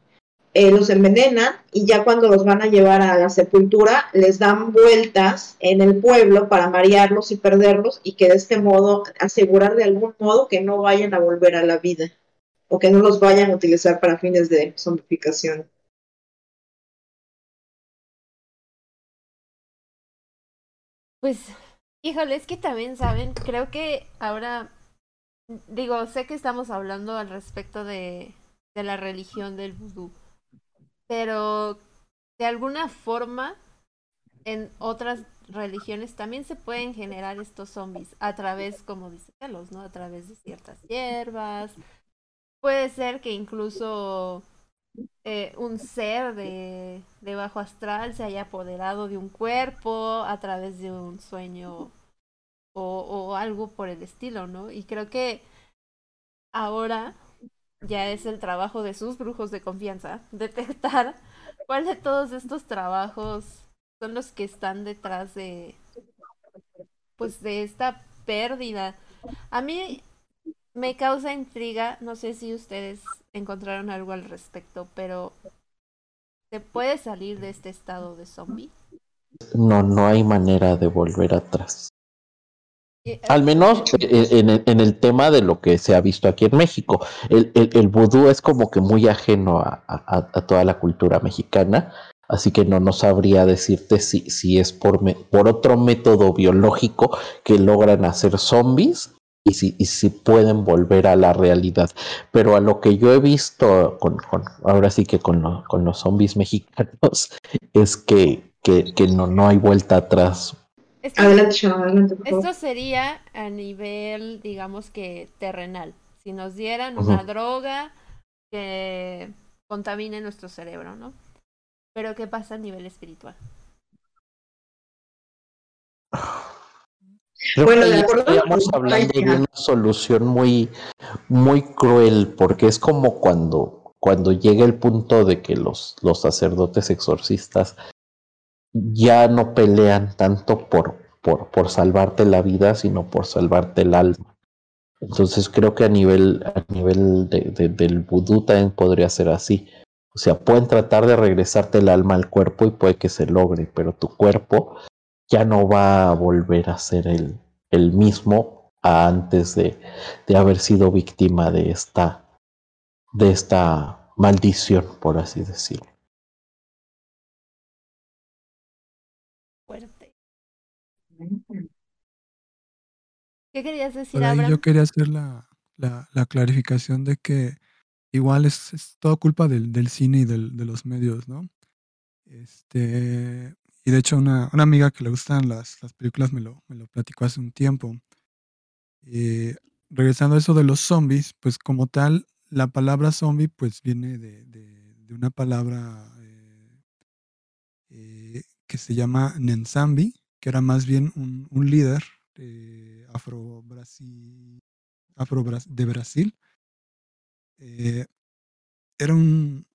Eh, los envenenan y ya cuando los van a llevar a la sepultura les dan vueltas en el pueblo para marearlos y perderlos y que de este modo asegurar de algún modo que no vayan a volver a la vida o que no los vayan a utilizar para fines de zombificación. Pues, híjole, es que también saben, creo que ahora, digo, sé que estamos hablando al respecto de, de la religión del vudú, pero de alguna forma en otras religiones también se pueden generar estos zombies a través, como dice Carlos, ¿no? A través de ciertas hierbas. Puede ser que incluso eh, un ser de, de bajo astral se haya apoderado de un cuerpo a través de un sueño o, o algo por el estilo, ¿no? Y creo que ahora ya es el trabajo de sus brujos de confianza detectar cuál de todos estos trabajos son los que están detrás de pues de esta pérdida. A mí me causa intriga, no sé si ustedes encontraron algo al respecto, pero ¿se puede salir de este estado de zombie? No, no hay manera de volver atrás. Al menos eh, en el, tema de lo que se ha visto aquí en México. El, el, vudú es como que muy ajeno a, toda la cultura mexicana, así que no, no sabría decirte si, si es por, por otro método biológico que logran hacer zombies y si, y si pueden volver a la realidad. Pero a lo que yo he visto, con, con ahora sí que con, con los zombies mexicanos, es que, que, que no, no hay vuelta atrás. Esto, Adelante, Sharon, adelante, por favor. esto sería a nivel, digamos que terrenal. Si nos dieran una droga que contamine nuestro cerebro, ¿no? Pero ¿qué pasa a nivel espiritual? Creo Bueno, que de acuerdo cultura hablando de una solución muy, muy cruel, porque es como cuando, cuando llega el punto de que los, los sacerdotes exorcistas ya no pelean tanto por, por, por salvarte la vida, sino por salvarte el alma. Entonces creo que a nivel, a nivel de, de- del vudú también podría ser así. O sea, pueden tratar de regresarte el alma al cuerpo y puede que se logre, pero tu cuerpo ya no va a volver a ser el, el mismo a antes de, de haber sido víctima de esta, de esta maldición, por así decirlo. ¿Qué querías decir, Abraham? yo quería hacer la, la- la clarificación de que igual es, es todo culpa del, del cine y del- de los medios, ¿no? Este, y de hecho una, una amiga que le gustan las, las películas me lo, me lo platicó hace un tiempo. Eh, regresando a eso de los zombies, pues como tal, la palabra zombie pues viene de, de- de una palabra eh, eh, que se llama Nenzambi, que era más bien un, un líder eh, afro afro de Brasil. Eh, era un...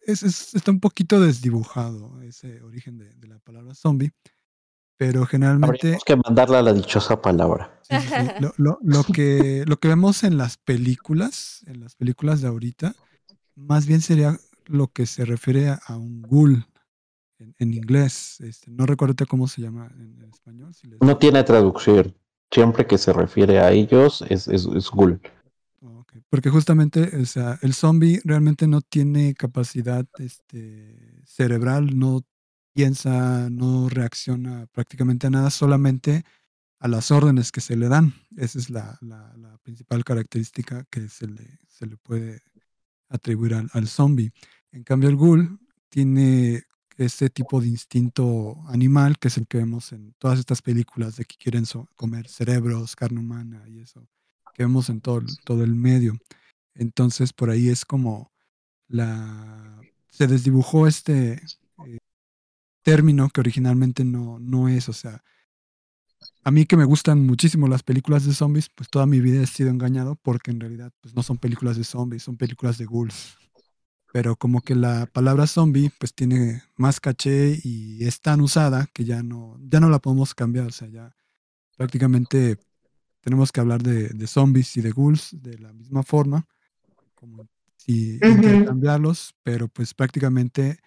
Es, es- está un poquito desdibujado ese origen de, de la palabra zombie, pero generalmente... Habríamos que mandarla a la dichosa palabra. Sí, sí, sí. Lo, lo- lo que, lo que vemos en las películas, en las películas de ahorita, más bien sería lo que se refiere a, a un ghoul en, en inglés. Este, no recuerdo cómo se llama en, español. si les- No tiene traducción. Siempre que se refiere a ellos es, es, es ghoul. Porque justamente, o sea, el zombie realmente no tiene capacidad este, cerebral, no piensa, no reacciona prácticamente a nada, solamente a las órdenes que se le dan. Esa es la, la- la principal característica que se le, se le puede atribuir al, al zombie. En cambio, el ghoul tiene ese tipo de instinto animal, que es el que vemos en todas estas películas de que quieren comer cerebros, carne humana y eso, que vemos en todo, todo el medio. Entonces, por ahí es como la... Se desdibujó este eh, término que originalmente no, no es, o sea, a mí que me gustan muchísimo las películas de zombies, pues toda mi vida he sido engañado porque en realidad pues no son películas de zombies, son películas de ghouls. Pero como que la palabra zombie pues tiene más caché y es tan usada que ya no, ya no la podemos cambiar, o sea, ya prácticamente tenemos que hablar de, de zombies y de ghouls de la misma forma, como si intercambiarlos, pero pues prácticamente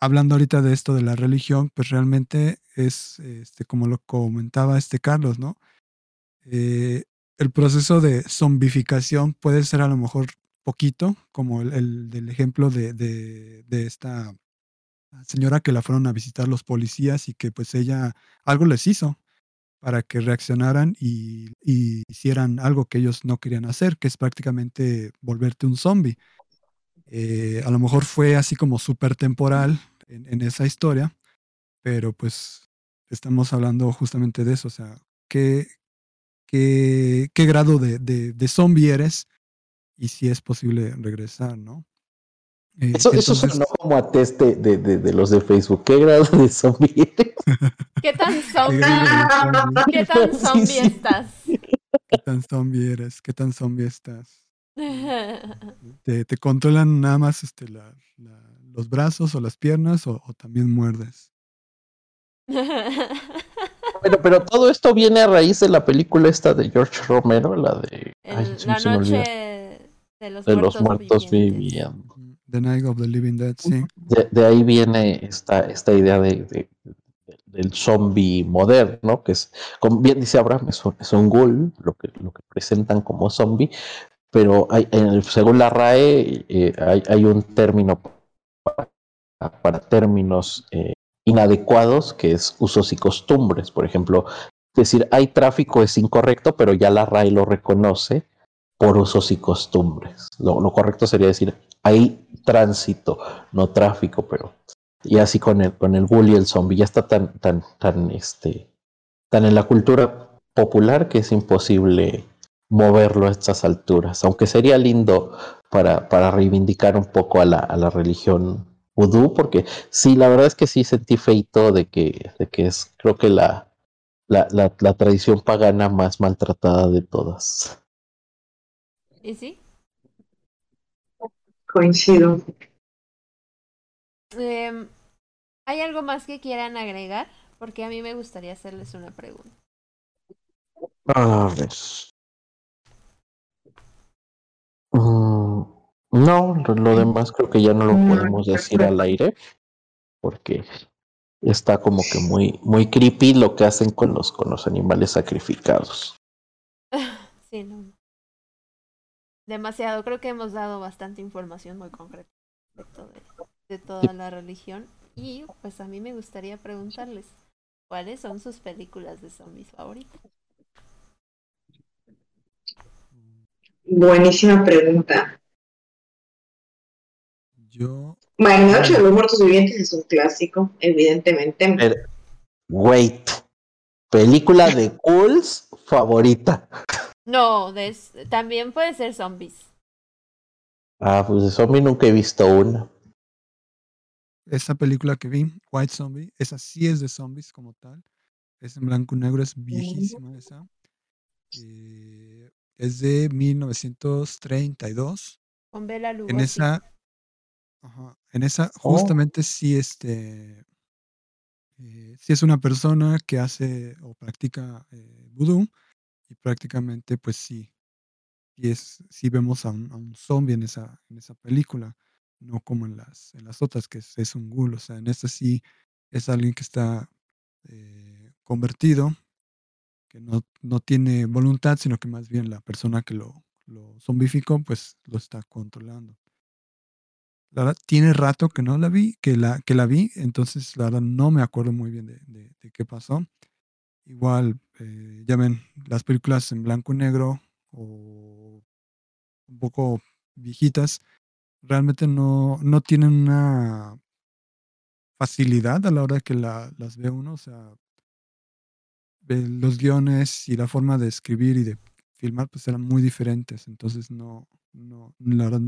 hablando ahorita de esto de la religión, pues realmente es, este, como lo comentaba este Carlos, ¿no? Eh, el proceso de zombificación puede ser a lo mejor poquito, como el, el del ejemplo de, de, esta señora que la fueron a visitar los policías y que pues ella algo les hizo para que reaccionaran y, y hicieran algo que ellos no querían hacer, que es prácticamente volverte un zombie. Eh, a lo mejor fue así como súper temporal en, en esa historia, pero pues estamos hablando justamente de eso, o sea, qué, qué, qué grado de, de, de zombie eres y si es posible regresar, ¿no? Eh, Eso, eso entonces- sonó como a test de, de- de- de los de Facebook. ¿Qué grado de zombie eres? ¿Qué tan zombie? ¿Qué tan zombie sí. estás? qué tan zombie eres, qué tan zombie estás. ¿Te, te controlan nada más este, la- la- los brazos o las piernas o, o también muerdes? Bueno, pero todo esto viene a raíz de la película esta de George Romero, la de, ay, El- se- la se me olvida. noche de los, de muertos, los muertos vivientes. viviendo. The Night of the Living Dead, sí. De, de ahí viene esta, esta idea de, de- de- del zombie moderno, que es, como bien dice Abraham, es un, es un ghoul, lo que, lo que presentan como zombie, pero hay, en el- según la RAE eh, hay, hay un término para, para términos eh, inadecuados que es usos y costumbres. Por ejemplo, decir hay tráfico es incorrecto, pero ya la RAE lo reconoce por usos y costumbres. Lo, correcto sería decir hay tránsito, no tráfico, pero y así con el con el ghoul y el zombie ya está tan tan tan este tan en la cultura popular que es imposible moverlo a estas alturas, aunque sería lindo para, para reivindicar un poco a la, a la religión vudú, porque sí, la verdad es que sí sentí feito de que, de que es, creo que la, la, la, la tradición pagana más maltratada de todas. ¿Y sí? Coincido. Em, ¿Hay algo más que quieran agregar? Porque a mí me gustaría hacerles una pregunta. A ver. Mm, no, lo, lo demás creo que ya no lo podemos decir al aire porque está como que muy, muy creepy lo que hacen con los, con los animales sacrificados. Sí, no. Demasiado. Creo que hemos dado bastante información muy concreta de, de toda la religión. Y pues a mí me gustaría preguntarles, ¿cuáles son sus películas de zombies favoritas? Buenísima pregunta. Yo, Bueno, Noche de los Muertos Vivientes es un clásico, evidentemente. Pero, wait. Película de Cools favorita. No, des- también puede ser zombies. Ah, pues de zombie nunca he visto una. esa película que vi, White Zombie, esa sí es de zombies como tal. Es en blanco y negro, es viejísima esa. Eh, es de 1932. Con Bela Lugosi. En esa, ajá, en esa Oh. justamente sí, este, eh, sí es una persona que hace o practica eh, vudú y prácticamente pues sí, sí, es, sí vemos a un, a zombie en esa, en esa película, no como en las, en las otras que es, un ghoul, o sea, en esta sí es alguien que está eh, convertido, que no, no tiene voluntad, sino que más bien la persona que lo, zombificó pues lo está controlando. La verdad, tiene rato que no la vi, que la, que la vi, entonces la verdad no me acuerdo muy bien de qué pasó. Igual, eh, ya ven, las películas en blanco y negro o un poco viejitas, realmente no, no tienen una facilidad a la hora que la, las ve uno, o sea, los guiones y la forma de escribir y de filmar pues eran muy diferentes, entonces no, no, la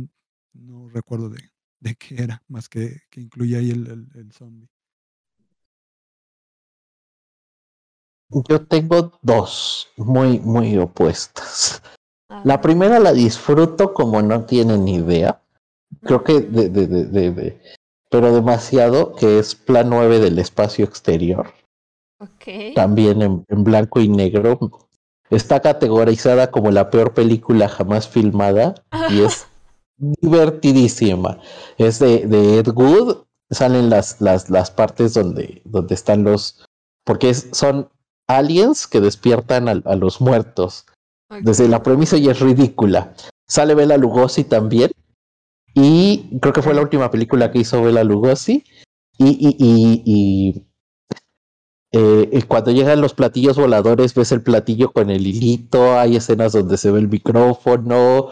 no recuerdo de, de qué era, más que, que incluía ahí el, el, el zombie. Yo tengo dos muy, muy opuestas. La primera la disfruto como no tienen idea. Creo que de, de, de, de- pero demasiado, que es Plan 9 del espacio exterior. Ok. también en, en blanco y negro. Está categorizada como la peor película jamás filmada y es divertidísima. Es de, de Ed Wood. Salen las, las, las partes donde, donde están los. Porque es- son aliens que despiertan a, a los muertos. Desde la premisa ya es ridícula. Sale Bela Lugosi también. Y creo que fue la última película que hizo Bela Lugosi. Y, y, y, y, eh, y cuando llegan los platillos voladores, ves el platillo con el hilito. Hay escenas donde se ve el micrófono.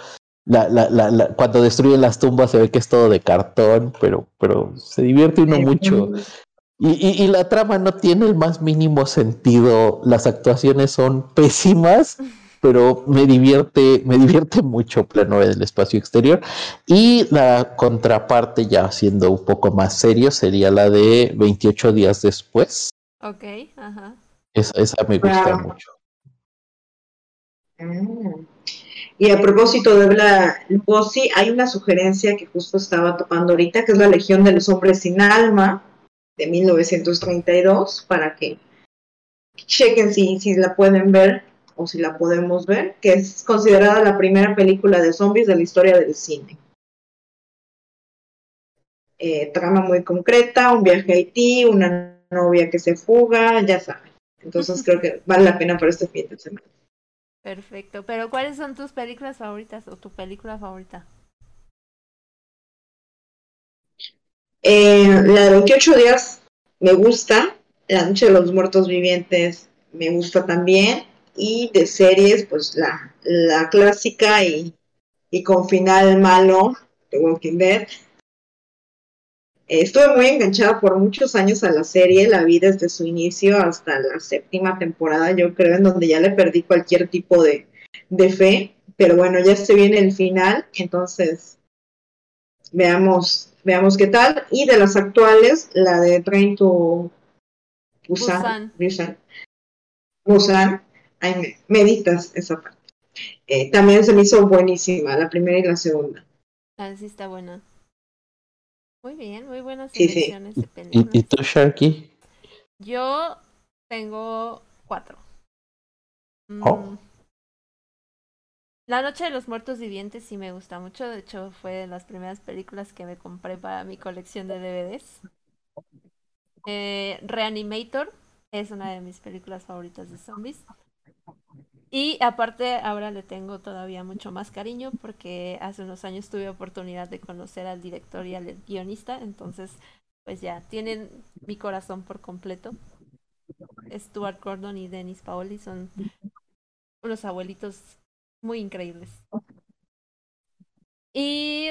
La, la, la, la- cuando destruyen las tumbas se ve que es todo de cartón, pero, pero se divierte uno mucho. Y, y, y la trama no tiene el más mínimo sentido. Las actuaciones son pésimas, pero me divierte, me divierte mucho Plan 9 del espacio exterior. Y la contraparte, ya siendo un poco más serio, sería la de 28 días después. Ok, ajá. Esa, esa me gusta mucho. Mm. Y a propósito de Bela Lugosi, hay una sugerencia que justo estaba topando ahorita, que es la Legión de los Hombres Sin Alma, de 1932, para que chequen si, si la pueden ver o si la podemos ver, que es considerada la primera película de zombies de la historia del cine. Eh, trama muy concreta, un viaje a Haití, una novia que se fuga, ya saben. Entonces creo que vale la pena para este fin de semana. Perfecto. Pero ¿cuáles son tus películas favoritas o tu película favorita? Eh, la de 28 días me gusta, La Noche de los Muertos Vivientes me gusta también, y de series, pues la, la clásica y, y con final malo de Walking Dead. Estuve muy enganchada por muchos años a la serie, la vi desde su inicio hasta la séptima temporada, yo creo, en donde ya le perdí cualquier tipo de, de fe, pero bueno, ya se viene el final, entonces veamos, veamos qué tal. Y de las actuales, la de Train to Busan, Busan. Busan. Me, meditas esa parte. Eh, también se me hizo buenísima, la primera y la segunda. Ah, sí está buena. Muy bien, muy buenas Sí, sí. selecciones de ¿Y, tú, Sharky? Yo tengo cuatro. Oh. La Noche de los Muertos Vivientes sí me gusta mucho. De hecho, fue de las primeras películas que me compré para mi colección de DVDs. Eh, Reanimator es una de mis películas favoritas de zombies. Y aparte, ahora le tengo todavía mucho más cariño porque hace unos años tuve oportunidad de conocer al director y al guionista. Entonces, pues ya, tienen mi corazón por completo. Stuart Gordon y Dennis Paoli son unos abuelitos muy increíbles. Y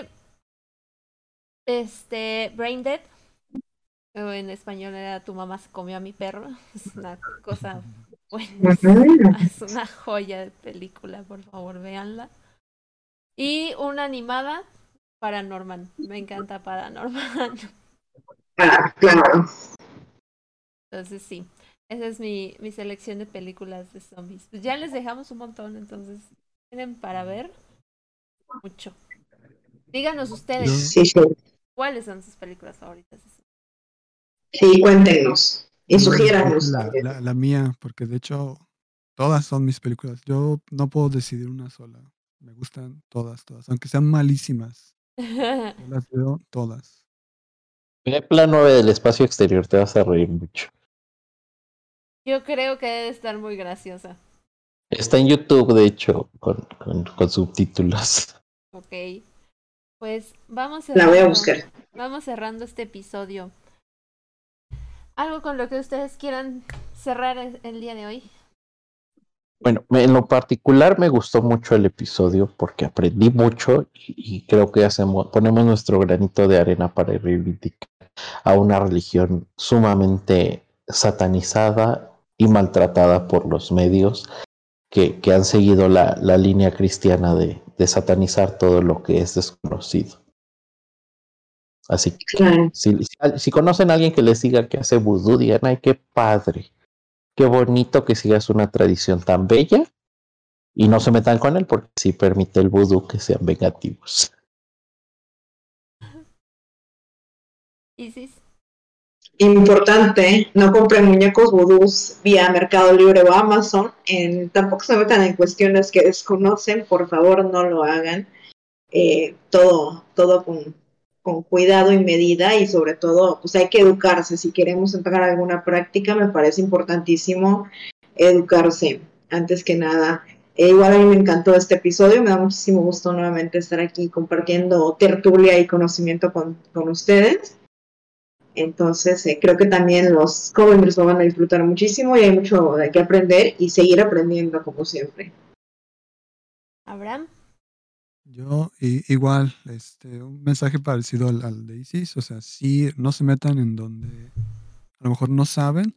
este Brain Dead, en español era Tu mamá se comió a mi perro, es una cosa buenísima, es una joya de película, por favor, véanla. Y una animada Paranorman, me encanta Paranorman. Ah, claro. Entonces sí, esa es mi, mi selección de películas de zombies. Pues ya les dejamos un montón, entonces tienen para ver mucho. Díganos ustedes Sí, sí. cuáles son sus películas favoritas. de? Sí, cuéntenos. Y sugiéranos La, la- la mía, porque de hecho todas son mis películas. Yo no puedo decidir una sola. Me gustan todas, todas, aunque sean malísimas. Yo las veo todas. Ve plan 9 del espacio exterior, te vas a reír mucho. Yo creo que debe estar muy graciosa. Está en YouTube, de hecho, con, con, con subtítulos. Ok. Pues vamos La voy a cerrando- buscar. Vamos cerrando este episodio. ¿Algo con lo que ustedes quieran cerrar el, el día de hoy? Bueno, en lo particular me gustó mucho el episodio porque aprendí mucho y, y creo que hacemos, ponemos nuestro granito de arena para reivindicar a una religión sumamente satanizada y maltratada por los medios que, que han seguido la, la línea cristiana de, de satanizar todo lo que es desconocido. Así que Claro. si, si, si conocen a alguien que les diga que hace vudú, digan, ay, qué padre, qué bonito que sigas una tradición tan bella y no se metan con él porque sí permite el vudú que sean vengativos. Isis. Importante, no compren muñecos vudús vía Mercado Libre o Amazon. En, tampoco se metan en cuestiones que desconocen, por favor no lo hagan. Eh, todo, todo con, con cuidado y medida y sobre todo, pues hay que educarse. Si queremos entrar a alguna práctica, me parece importantísimo educarse antes que nada. Eh, igual a mí me encantó este episodio, me da muchísimo gusto nuevamente estar aquí compartiendo tertulia y conocimiento con, con ustedes. Entonces, eh, creo que también los jóvenes lo van a disfrutar muchísimo y hay mucho de qué aprender y seguir aprendiendo como siempre. Abraham. Yo i- igual, este, un mensaje parecido al, al de Isis, o sea, sí, no se metan en donde a lo mejor no saben,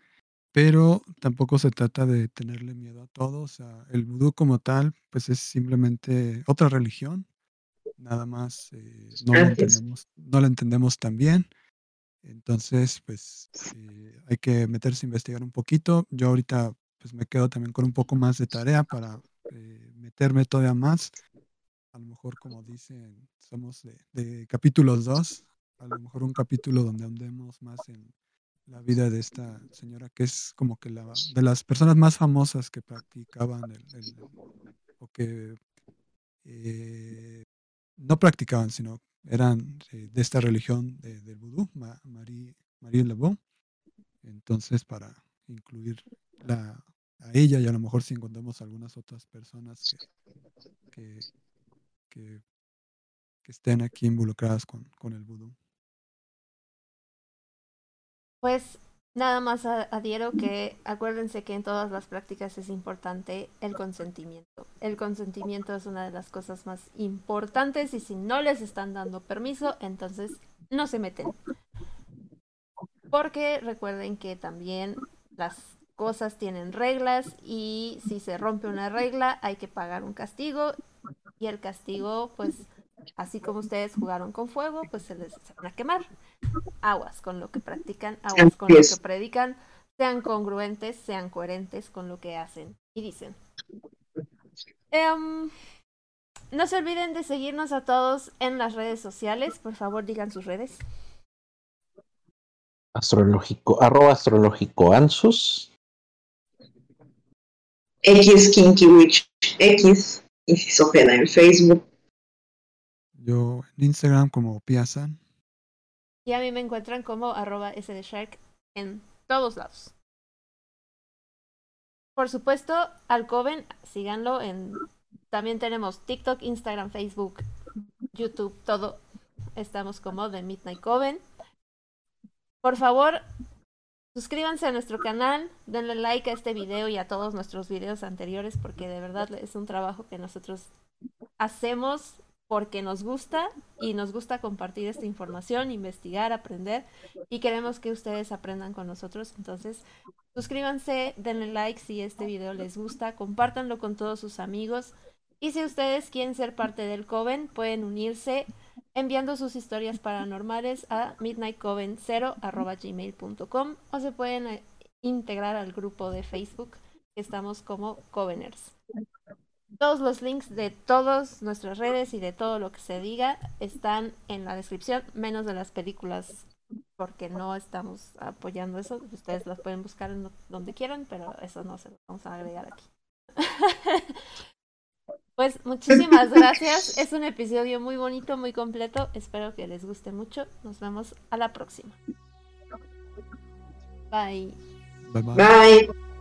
pero tampoco se trata de tenerle miedo a todo, o sea, el vudú como tal, pues es simplemente otra religión, nada más eh, no, la entendemos, no la entendemos tan bien, entonces, pues eh, hay que meterse a investigar un poquito, yo ahorita pues me quedo también con un poco más de tarea para eh, meterme todavía más. A lo mejor como dicen, somos de, de capítulos 2, a lo mejor un capítulo donde andemos más en la vida de esta señora que es como que la de las personas más famosas que practicaban el- o que eh, no practicaban, sino eran eh, de esta religión de- del vudú, Ma- Marie, Marie. Entonces, para incluir la, a ella y a lo mejor si encontramos algunas otras personas que, que, que, que estén aquí involucradas con, con el vudú. Pues nada más adhiero que acuérdense que en todas las prácticas es importante el consentimiento. El consentimiento es una de las cosas más importantes y si no les están dando permiso, entonces no se meten. Porque recuerden que también las cosas tienen reglas y si se rompe una regla hay que pagar un castigo y el castigo pues así como ustedes jugaron con fuego pues se les se van a quemar aguas con lo que practican, aguas con lo que predican, sean congruentes, sean coherentes con lo que hacen y dicen. Em, no se olviden de seguirnos a todos en las redes sociales. Por favor, digan sus redes. Astrológico, arroba astrológico Ansus. X Kinky Witch X, Inciso en Facebook. Yo en Instagram como Piazan. Y a mí me encuentran como arroba shark en todos lados. Por supuesto, al Coven, síganlo en... También tenemos TikTok, Instagram, Facebook, YouTube, todo. Estamos como The Midnight Coven. Por favor, suscríbanse a nuestro canal, denle like a este video y a todos nuestros videos anteriores porque de verdad es un trabajo que nosotros hacemos porque nos gusta y nos gusta compartir esta información, investigar, aprender y queremos que ustedes aprendan con nosotros. Entonces, suscríbanse, denle like si este video les gusta, compártanlo con todos sus amigos y si ustedes quieren ser parte del Coven, pueden unirse enviando sus historias paranormales a midnightcoven0.gmail.com o se pueden eh, integrar al grupo de Facebook que estamos como Coveners. Todos los links de todas nuestras redes y de todo lo que se diga están en la descripción, menos de las películas, porque no estamos apoyando eso. Ustedes las pueden buscar en donde quieran, pero eso no se lo vamos a agregar aquí. pues muchísimas gracias. Es un episodio muy bonito, muy completo. Espero que les guste mucho. Nos vemos a la próxima. Bye. Bye bye. Bye.